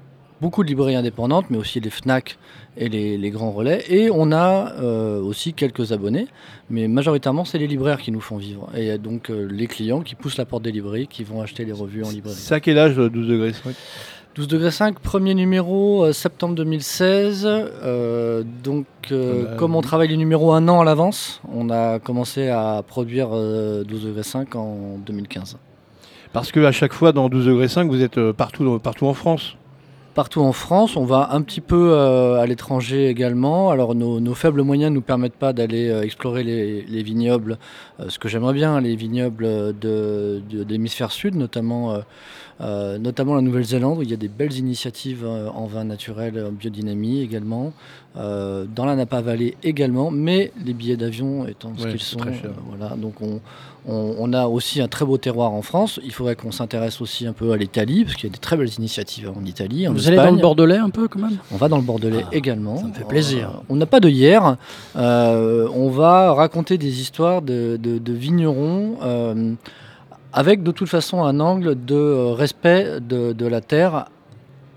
Beaucoup de librairies indépendantes, mais aussi les FNAC et les, les grands relais. Et on a euh, aussi quelques abonnés, mais majoritairement, c'est les libraires qui nous font vivre. Et donc, euh, les clients qui poussent la porte des librairies, qui vont acheter les revues en librairie.
C'est à quel âge euh, 12 degrés 5
12 degrés 5, premier numéro, euh, septembre 2016. Euh, donc, euh, comme on travaille les numéros un an à l'avance, on a commencé à produire euh, 12 degrés 5 en 2015.
Parce que à chaque fois dans 12 degrés 5, vous êtes euh, partout, partout en France.
Partout en France, on va un petit peu euh, à l'étranger également. Alors nos, nos faibles moyens ne nous permettent pas d'aller euh, explorer les, les vignobles, euh, ce que j'aimerais bien, les vignobles de, d'hémisphère sud, notamment, notamment la Nouvelle-Zélande, où il y a des belles initiatives en vin naturel, en biodynamie également, dans la Napa Valley également, mais les billets d'avion étant ce
Ouais,
qu'ils sont,
très cher.
voilà, donc on, on- on a aussi un très beau terroir en France. Il faudrait qu'on s'intéresse aussi un peu à l'Italie, parce qu'il y a des très belles initiatives en Italie. en
Vous allez dans le Bordelais un peu quand même?
On va dans le Bordelais
Ah,
également.
ça me fait plaisir.
Euh, on n'a pas de hier. Euh, on va raconter des histoires de, de- de vignerons euh, avec de toute façon un angle de respect de, de la terre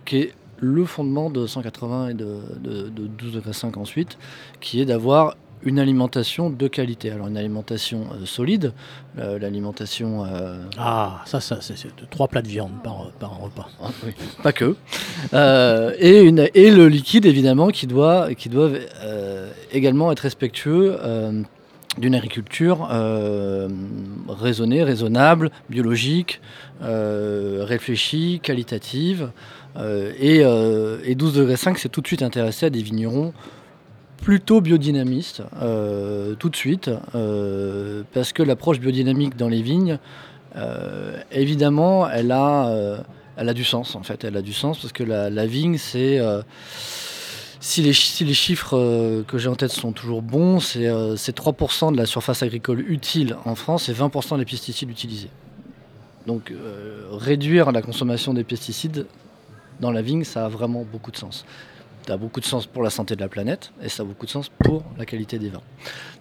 qui est le fondement de 180 et de, de, de 12 degrés 5 ensuite, qui est d'avoir une alimentation de qualité. Alors une alimentation euh, solide, euh, l'alimentation... euh,
Ah, ça, ça c'est trois plats de viande par, par repas.
ah, oui, pas que. Et, une, et le liquide, évidemment, qui doit, qui doit également être respectueux d'une agriculture euh, raisonnée, raisonnable, biologique, euh, réfléchie, qualitative. Euh, et, et 12 degrés 5 s'est tout de suite intéressé à des vignerons plutôt biodynamistes, euh, tout de suite, euh, parce que l'approche biodynamique dans les vignes, euh, évidemment, elle a, elle a du sens en fait. Elle a du sens parce que la, vigne, c'est si, les, si les chiffres que j'ai en tête sont toujours bons, c'est euh, c'est 3% de la surface agricole utile en France et 20% des pesticides utilisés. Donc réduire la consommation des pesticides dans la vigne, ça a vraiment beaucoup de sens. Ça a beaucoup de sens pour la santé de la planète et ça a beaucoup de sens pour la qualité des vins.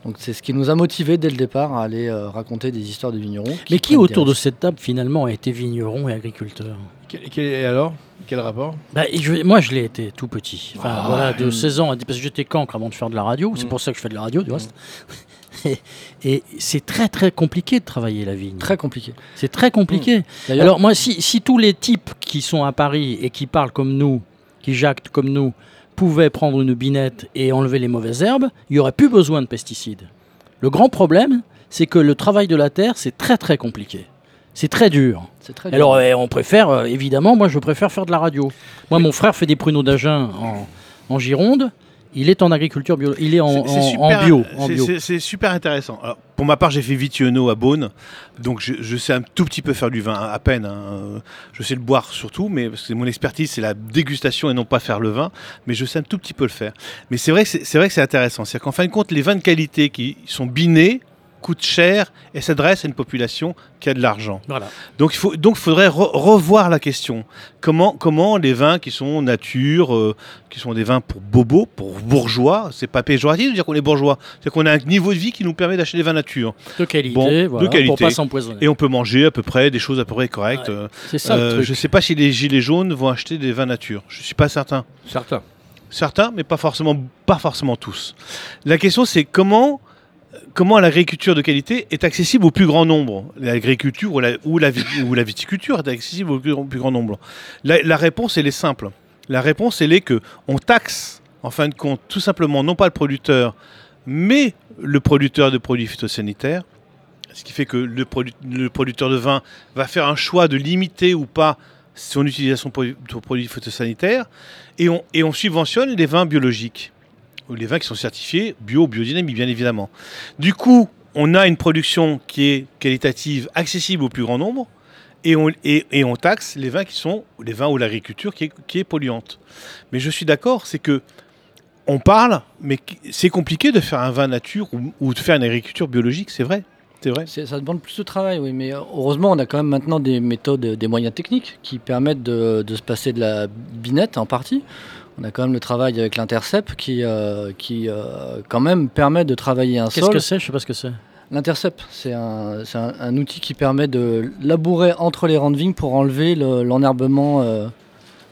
Donc c'est ce qui nous a motivés dès le départ à aller euh, raconter des histoires de vignerons.
Mais qui autour de cette table finalement a été vigneron et agriculteur?
Et alors? Quel rapport?
Bah, je- moi, je l'ai été tout petit. Enfin,
Ah,
voilà, de
hum.
16 ans à 10 parce que j'étais cancre avant de faire de la radio. C'est
Hum.
pour ça que je fais de la radio, du reste. Et, et c'est très très compliqué de travailler la vigne.
Très compliqué.
C'est très compliqué.
D'ailleurs-
Alors moi, si, si tous les types qui sont à Paris et qui parlent comme nous, qui jactent comme nous, pouvaient prendre une binette et enlever les mauvaises herbes, il n'y aurait plus besoin de pesticides. Le grand problème, c'est que le travail de la terre, c'est très très compliqué. C'est très dur.
Très dur.
Alors euh, on préfère, euh, évidemment, moi je préfère faire de la radio. Moi mon frère fait des pruneaux d'Agen en, en Gironde. Il est en agriculture bio, il est en,
C'est- c'est
en-
super-
en bio.
c'est- super intéressant. Alors, pour ma part, j'ai fait Vitiono à Beaune, donc je, je sais un tout petit peu faire du vin, à peine. hein. Je sais le boire surtout, mais parce que mon expertise, c'est la dégustation et non pas faire le vin. Mais je sais un tout petit peu le faire. Mais c'est vrai que c'est c'est vrai que c'est intéressant. C'est qu'en fin de compte, les vins de qualité qui sont binés coûtent cher et s'adressent à une population qui a de l'argent.
Voilà.
Donc il faut, donc faudrait re- revoir la question. Comment, comment les vins qui sont nature, euh, qui sont des vins pour bobos, pour bourgeois, c'est pas péjoratif de dire qu'on est bourgeois, c'est qu'on a un niveau de vie qui nous permet d'acheter des vins nature.
De qualité, voilà,
de qualité.
pour pas s'empoisonner.
Et on peut manger à peu près des choses à peu près correctes. Euh,
c'est ça, le truc.
Je sais pas si les gilets jaunes vont acheter des vins nature. Je suis pas certain.
Certains.
Certains, mais pas forcément, pas forcément tous. La question c'est comment comment l'agriculture de qualité est accessible au plus grand nombre? L'agriculture ou la, viticulture est accessible au plus, grand- nombre la, réponse, est simple. La réponse, est que on taxe, en fin de compte, tout simplement, non pas le producteur, mais le producteur de produits phytosanitaires. Ce qui fait que le, produ- le producteur de vin va faire un choix de limiter ou pas son utilisation pour produits phytosanitaires. Et on, subventionne les vins biologiques les vins qui sont certifiés bio, biodynamique, bien évidemment. Du coup, on a une production qui est qualitative, accessible au plus grand nombre, et on, taxe les vins qui sont les vins ou l'agriculture qui est, polluante. Mais je suis d'accord, c'est que on parle, mais c'est compliqué de faire un vin nature ou, de faire une agriculture biologique, c'est vrai. C'est vrai.
Ça demande plus de travail, oui, mais heureusement, on a quand même maintenant des méthodes, des moyens techniques qui permettent de se passer de la binette en partie. On a quand même le travail avec l'intercept qui, euh, qui euh, quand même permet de travailler un sol.
Qu'est-ce que c'est? Je sais pas ce que c'est.
L'intercept, c'est un, un- un outil qui permet de labourer entre les rangs de vignes pour enlever le- l'enherbement euh,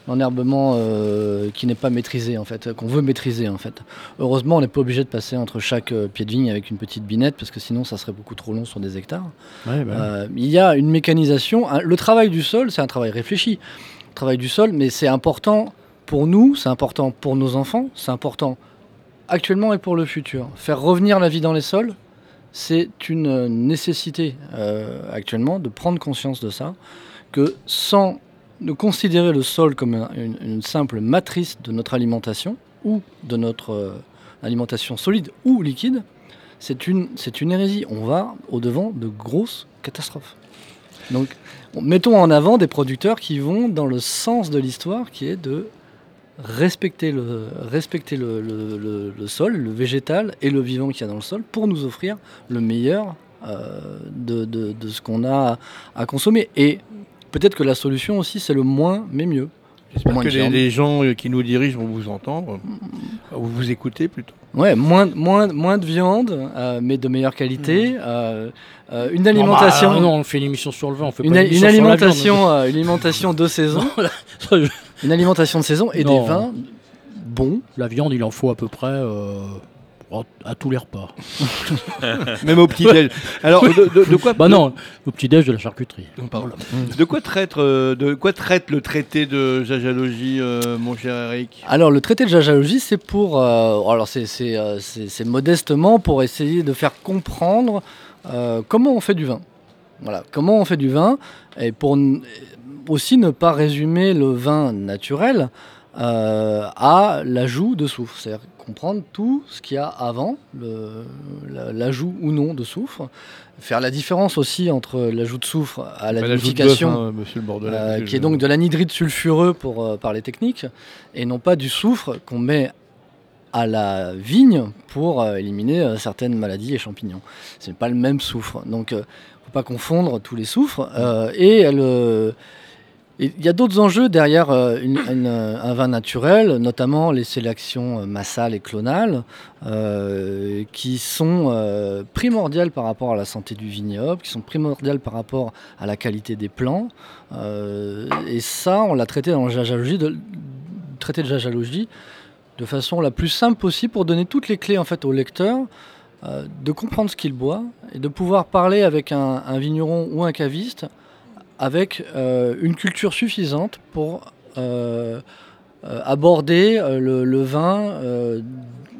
l'enherbement euh, qui n'est pas maîtrisé en fait, qu'on veut maîtriser en fait. Heureusement, on n'est pas obligé de passer entre chaque euh, pied de vigne avec une petite binette parce que sinon ça serait beaucoup trop long sur des hectares.
Ouais, bah.
Euh, il y a une mécanisation. Le travail du sol, c'est un travail réfléchi. Le travail du sol, mais c'est important pour nous, c'est important pour nos enfants, c'est important actuellement et pour le futur. Faire revenir la vie dans les sols, c'est une nécessité euh, actuellement de prendre conscience de ça, que sans de considérer le sol comme un- une, simple matrice de notre alimentation ou de notre euh, alimentation solide ou liquide, c'est une, c'est une hérésie. On va au-devant de grosses catastrophes. Donc, on- mettons en avant des producteurs qui vont dans le sens de l'histoire, qui est de respecter le, respecter le, le- le- le sol, le végétal et le vivant qu'il y a dans le sol, pour nous offrir le meilleur euh, de, de- de ce qu'on a à consommer. Et peut-être que la solution aussi, c'est le moins, mais mieux.
J'espère que les, gens euh, qui nous dirigent vont vous entendre, ou vous écouter plutôt.
Ouais, moins, moins, moins de viande, euh, mais de meilleure qualité. euh, euh, une
Non, bah,
alimentation.
ah non, on fait une émission sur le vin, on fait
une,
pas
une
émission sur la viande.
alimentation, euh, une alimentation de saison. une alimentation de saison et
Non.
des vins bons.
La viande, il en faut à peu près euh, à tous les repas.
Même au petit-déj. Alors, de, de- de quoi
Bah non, au petit-déj de la charcuterie.
Non, pardon. De quoi traite, euh, de quoi traite le traité de jajalogie, euh, mon cher Eric?
Alors le traité de jajalogie, c'est pour, euh, alors c'est c'est, euh, c'est- c'est modestement pour essayer de faire comprendre euh, comment on fait du vin. Voilà, comment on fait du vin et pour n- aussi ne pas résumer le vin naturel euh, à l'ajout de soufre, c'est-à-dire comprendre tout ce qu'il y a avant l'ajout ou non de soufre, faire la différence aussi entre l'ajout de soufre à la vinification,
hein,
euh, qui est donc de l'anhydride sulfureux pour euh, parler technique, et non pas du soufre qu'on met à la vigne pour éliminer certaines maladies et champignons. Ce n'est pas le même soufre. Donc, il ne faut pas confondre tous les soufres. et le- il y a d'autres enjeux derrière euh, une- un vin naturel, notamment les sélections euh, massales et clonales, euh, qui sont euh, primordiales par rapport à la santé du vignoble, qui sont primordiales par rapport à la qualité des plants. Euh, et ça, on l'a traité dans le jajalogie, de, traité de jajalogie de façon la plus simple possible pour donner toutes les clés en fait au lecteur euh, de comprendre ce qu'il boit et de pouvoir parler avec un vigneron ou un caviste avec euh, une culture suffisante pour euh, euh, aborder le, le vin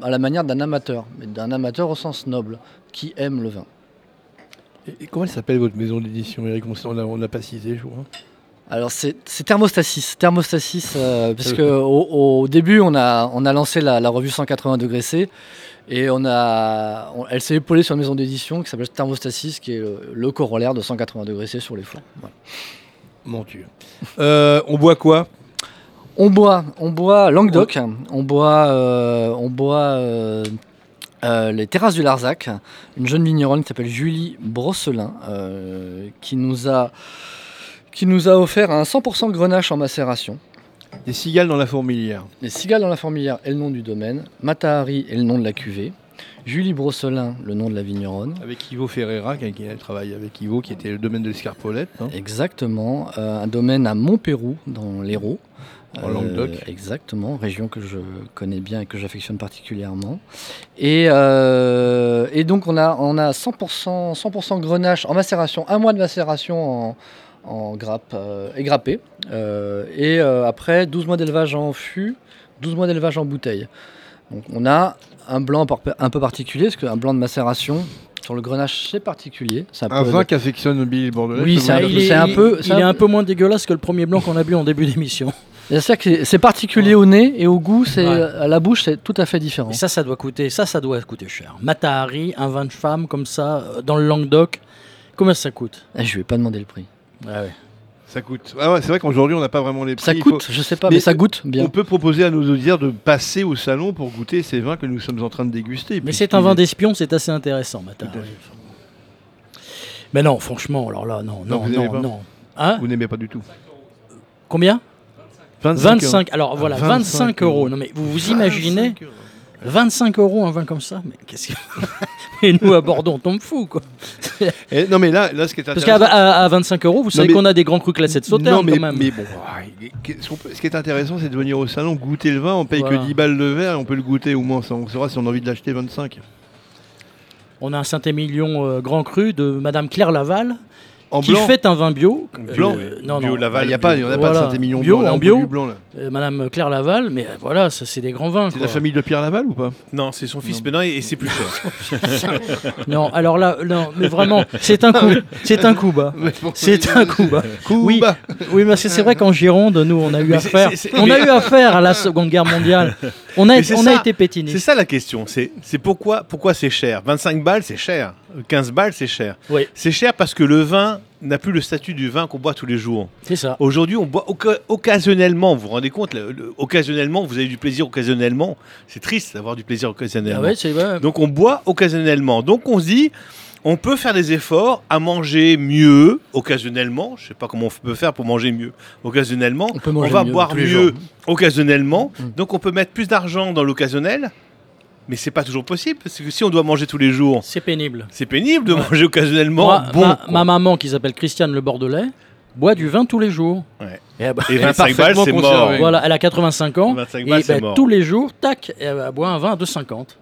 à la manière d'un amateur, mais d'un amateur au sens noble, qui aime le vin.
Et, et comment elle s'appelle votre maison d'édition, Eric? On l'a pas cité, je crois.
Alors c'est c'est Thermostasis, Thermostasis, euh, parce que au, au début on a, on a lancé la, la revue 180 degrés C et on a, on- elle s'est épaulée sur une maison d'édition qui s'appelle Thermostasis, qui est le, le corollaire de 180 degrés C sur les fours. Voilà.
Mon Dieu. Euh, on boit quoi?
On boit, on boit Languedoc, on boit, euh, on boit euh, les terrasses du Larzac, une jeune vigneronne qui s'appelle Julie Brosselin, qui nous a qui nous a offert un 100% grenache en macération.
Des cigales dans la fourmilière.
Les cigales dans la fourmilière est le nom du domaine, Matahari est le nom de la cuvée, Julie Brosselin le nom de la vigneronne.
Avec Ivo Ferreira, qui travaillé avec Ivo, qui était le domaine de l'Escarpolette. hein.
Exactement, euh, un domaine à Montpérou, dans l'Hérault.
En Languedoc.
Exactement, région que je connais bien et que j'affectionne particulièrement. Et, euh, et donc on a, on a 100%, 100% grenache en macération, un mois de macération en, en grappe euh. Euh, et euh, après 12 mois d'élevage en fût, 12 mois d'élevage en bouteille. Donc on a un blanc un peu particulier, parce qu'un blanc de macération sur le grenache c'est particulier. Ça
Un vin qu'affectionne Billy Bordelais.
Oui, c'est un- un peu-
il est un
peu-
moins dégueulasse que le premier blanc qu'on a bu en début d'émission.
C'est-à-dire que c'est particulier au nez et au goût, c'est à la bouche, c'est tout à fait différent.
Et ça, ça doit coûter, ça, ça doit coûter cher. Matahari, un vin de femme comme ça, dans le Languedoc, combien ça coûte?
Eh, Je vais pas demander le prix.
Ah ouais.
Ça coûte. Ah ouais, c'est vrai qu'aujourd'hui, on n'a pas vraiment les prix.
Ça coûte, je sais pas, mais ça goûte bien.
On peut proposer à nos auditeurs de passer au salon pour goûter ces vins que nous sommes en train de déguster.
Mais c'est un vin d'espion, c'est assez intéressant, Matahari. Mais non, franchement, alors là, non,
Non,
non,
vous n'aimez
non,
pas
non. Hein
Vous n'aimez pas du tout.
Combien
25
25. Alors
Ah,
voilà,
25
25 euros. Non mais vous vous imaginez 25 euros un vin comme ça Mais qu'est-ce que. Et nous à Bordeaux, on tombe fou quoi.
Et non mais là, là ce qui est
Parce qu'à
intéressant.
à- à 25 euros, vous savez
mais-
qu'on a des grands crus classés de Sauternes
Non, mais,
quand même.
mais bon, ah, ce qui est intéressant, c'est de venir au salon, goûter le vin, on paye
Voilà.
que 10 balles de verre et on peut le goûter au moins, ça, on saura si on a envie de l'acheter 25.
On a un Saint-Émilion euh, Grand Cru de Madame Claire Laval.
En
qui
blanc
fait un vin bio.
Blanc
Euh, non,
Bio
non.
Laval, il y a pas- il y en a pas de Saint-Émilion
bio,
blanc,
en
on
bio.
blanc, là.
Euh, Madame Claire Laval, mais euh, voilà, ça c'est des grands vins.
C'est
quoi.
la famille de Pierre Laval ou pas?
Non, c'est son fils, mais non, et, et c'est plus cher.
non, alors là, non, mais vraiment, c'est un coup, c'est un coup bas. C'est un coup bas. oui, oui, parce que c'est vrai qu'en Gironde, nous, on a eu
Mais
affaire,
c'est- c'est-
on a
mais-
eu affaire à la Seconde Guerre mondiale. On a,
Mais
on
ça,
a été pétinés.
C'est ça la question. C'est c'est pourquoi, pourquoi c'est cher? 25 balles, c'est cher. 15 balles, c'est cher.
Oui.
C'est cher parce que le vin n'a plus le statut du vin qu'on boit tous les jours.
C'est ça.
Aujourd'hui, on boit oca- occasionnellement. Vous vous rendez compte le- le- Occasionnellement, vous avez du plaisir occasionnellement. C'est triste d'avoir du plaisir occasionnellement.
Ah ouais.
Donc on boit occasionnellement. Donc on se dit, on peut faire des efforts à manger mieux occasionnellement. Je sais pas comment on peut faire pour manger mieux occasionnellement. On,
manger
va
mieux
boire mieux occasionnellement. Donc on peut mettre plus d'argent dans l'occasionnel. Mais c'est pas toujours possible parce que si on doit manger tous les jours,
c'est pénible.
C'est pénible de
Ouais.
manger occasionnellement.
Moi,
bon,
ma, maman, qui s'appelle Christiane Le Bordelais, boit du vin tous les jours.
Ouais.
Et, elle-
Et
elle est
25 balles, c'est mort.
Voilà, elle a 85 ans.
25 balles,
et
c'est
ben,
mort.
tous les jours, tac, elle boit un vin à 2,50.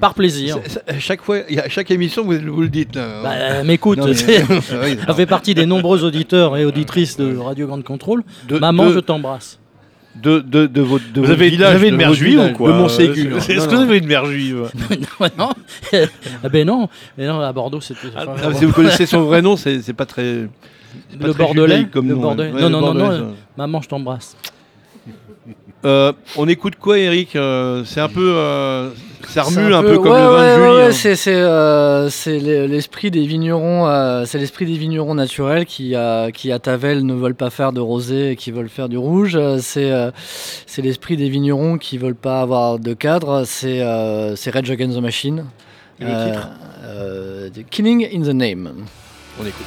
Par plaisir.
Chaque fois, à chaque émission, vous, vous le dites. là.
Bah, euh, m'écoute,
mais-
fait partie des nombreux auditeurs et auditrices de Radio Grande Contrôle.
De-
Maman,
de-
je t'embrasse.
De, de, de votre, de
Vous
votre
avez,
village,
vous avez une
de
mère juive ou quoi
De Montségur.
Est-ce que vous avez une mère juive?
Non, non. Ah ben non, mais non, à Bordeaux, c'était. enfin,
Ah, si vous connaissez son vrai nom, c'est c'est pas très. c'est pas
le
très
Bordelais,
comme
le
nom,
Bordelais.
ouais.
non,
Ouais,
non,
le
non, non, euh, maman, je t'embrasse.
Euh, on écoute quoi, Eric Euh, C'est un peu. euh, ça
C'est
remue un peu, comme
ouais,
le vin
ouais,
de
ouais,
Julie.
ouais,
hein.
c'est c'est, euh, c'est l'e- l'esprit des vignerons, euh, c'est l'esprit des vignerons naturels qui à qui à Tavel ne veulent pas faire de rosé et qui veulent faire du rouge. C'est euh, c'est l'esprit des vignerons qui veulent pas avoir de cadre. C'est euh, c'est Rage Against the Machine.
Et le titre
euh, The Killing in the Name.
On écoute.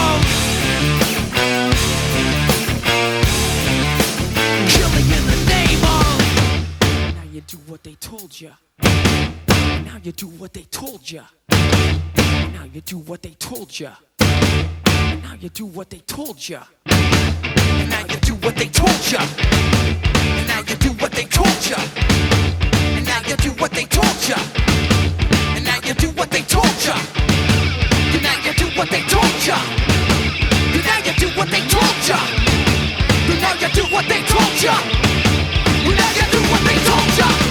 what they told ya Now you do what they told ya Now you do what they told ya Now you do what they told ya Now you do what they told ya Now you do what they told ya And now you do what they told ya And now you do what they told ya And now you do what they told ya And now you do what they told ya And now you do what they told ya And now you do what they told ya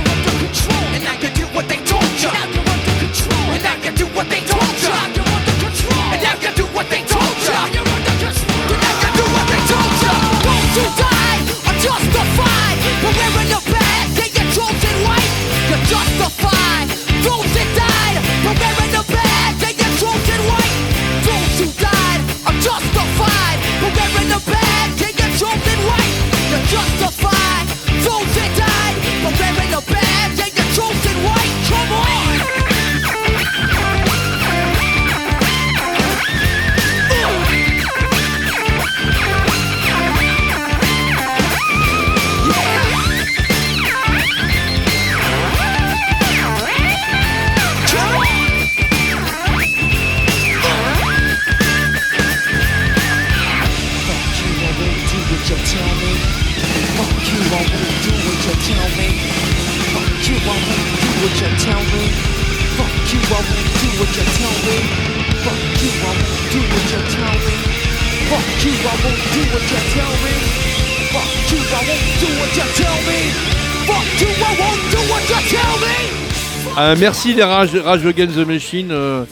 Euh, merci les Rage, Rage Against the Machine. euh,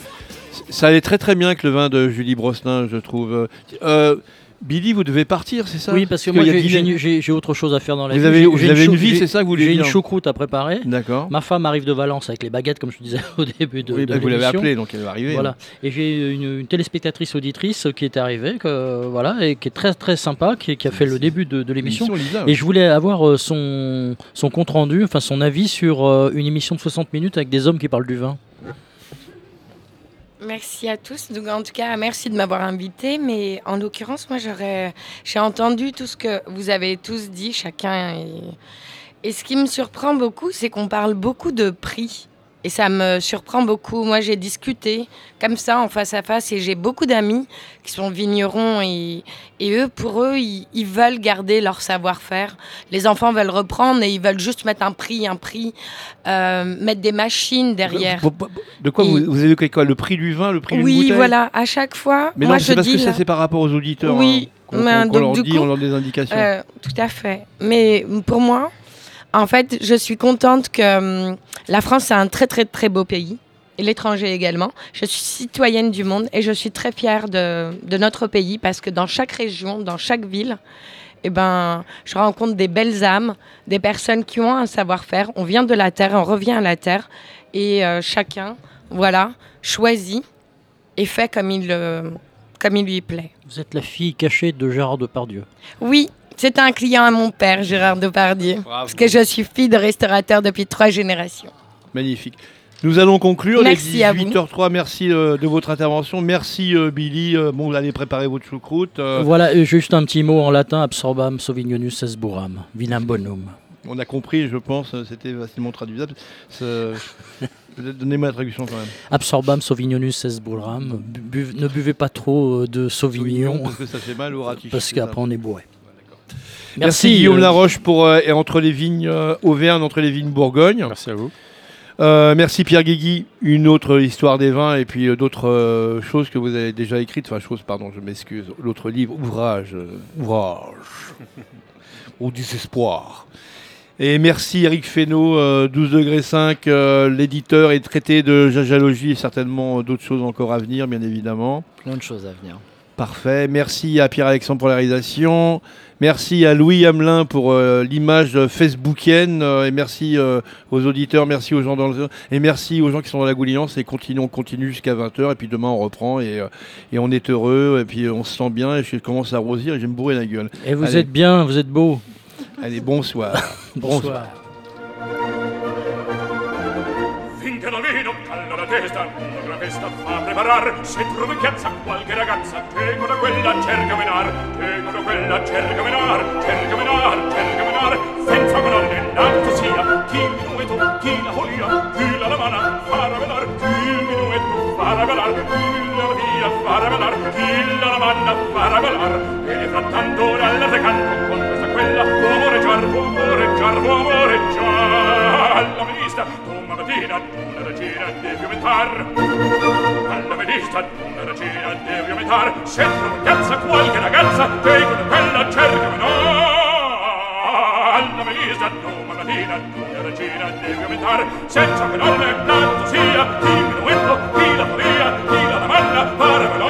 ça allait très très bien avec le vin de Julie Brosnin, je trouve. Euh, Billy, vous devez partir, c'est ça
Oui, parce que moi j'ai- autre chose à faire dans la
Vous
vie.
avez- vous avez une vie, c'est ça que vous voulez
J'ai une choucroute à préparer.
D'accord.
Ma femme arrive de Valence avec les baguettes, comme je disais au début de,
Oui,
de
bah, vous l'avez appelée, donc elle va arriver,
Voilà.
hein.
Et j'ai une, une téléspectatrice auditrice qui est arrivée, que, voilà, et qui est très très sympa, qui, qui a fait le début de, de l'émission. Et je voulais avoir euh, son, son compte rendu, enfin son avis sur euh, une émission de 60 minutes avec des hommes qui parlent du vin.
Merci à tous. En tout cas, merci de m'avoir invité. Mais en l'occurrence, moi, j'aurais, j'ai entendu tout ce que vous avez tous dit, chacun. Et ce qui me surprend beaucoup, c'est qu'on parle beaucoup de prix. Et ça me surprend beaucoup. Moi, j'ai discuté comme ça, en face à face, et j'ai beaucoup d'amis qui sont vignerons. Et, et eux, pour eux, ils, ils veulent garder leur savoir-faire. Les enfants veulent reprendre et ils veulent juste mettre un prix, un prix, euh, mettre des machines derrière.
De quoi
Et-
vous, vous évoquez quoi Le prix du vin, le prix d'une
Oui,
bouteille
voilà, à chaque fois.
Mais
moi,
non,
je
parce
dis
que ça c'est par rapport aux auditeurs.
Oui,
hein, qu'on- qu'on
donc,
leur
du
dit,
coup,
on leur donne des indications.
euh, tout à fait. Mais pour moi, en fait, je suis contente que hum, la France est un très très très beau pays et l'étranger également. Je suis citoyenne du monde et je suis très fière de, de notre pays parce que dans chaque région, dans chaque ville, eh ben, je rencontre des belles âmes, des personnes qui ont un savoir-faire. On vient de la terre, on revient à la terre et euh, chacun, voilà, choisit et fait comme il, euh, comme il lui plaît.
Vous êtes la fille cachée de Gérard Depardieu.
Oui, c'est un client à mon père, Gérard Depardieu, parce que je suis fille de restaurateur depuis trois générations.
Magnifique. Nous allons conclure.
Merci
les
à vous.
18h03. Merci euh, de votre intervention. Merci euh, Billy. Euh, bon, vous allez préparer votre choucroute. euh,
Voilà, juste un petit mot en latin absorbam sauvignon,us esburam, vinam bonum.
On a compris, je pense. C'était facilement traduisable. Donnez-moi la traduction quand même.
Absorbam sauvignon,us esburam. Bu- bu- ne buvez pas trop de sauvignon.
Parce que ça fait mal au ratiche.
Parce qu'après on est bourré.
Merci, Guillaume
euh,
Laroche pour euh, et entre les vignes euh, Auvergne, entre les vignes Bourgogne.
Merci à vous.
Euh, merci Pierre Guigui, une autre histoire des vins et puis euh, d'autres euh, choses que vous avez déjà écrites, enfin choses, pardon, je m'excuse, l'autre livre, ouvrage, euh, ouvrage, au désespoir. Et merci Eric Fesneau, euh, 12 degrés 5, euh, l'éditeur et traité de jajalogie et certainement d'autres choses encore à venir, bien évidemment.
Plein de choses à venir.
Parfait. Merci à Pierre-Alexandre pour la réalisation. Merci à Louis Hamelin pour euh, l'image facebookienne. euh, et merci euh, aux auditeurs, merci aux gens dans le... Et merci aux gens qui sont dans la Gouliance. Et continue, on continue jusqu'à 20h. Et puis demain, on reprend. Et, et on est heureux. Et puis on se sent bien. Et je commence à rosir. Et je vais me bourrer la gueule.
Et vous
Allez.
êtes bien, vous êtes beau.
Allez, bonsoir.
Bonsoir.
separar se trovi piazza qualche ragazza tengono quella cerca menar tengono quella cerca menar cerca menar cerca menar senza pararne l'altro sia chi il minueto chi la folia chi la lavana farà velar chi il minueto farà velar chi la via farà velar chi la lavana farà velar e frattanto all'arte canto con questa quella uomoreggiar uomoreggiar uomoreggiar la vista tu mattina una regina di piumentar vita una regina devi aumentar sempre una piazza qualche ragazza che con bella cerca ma no alla velisa no ma latina una regina devi aumentar senza che non è tanto sia diminuendo chi la faria chi la domanda fare ma no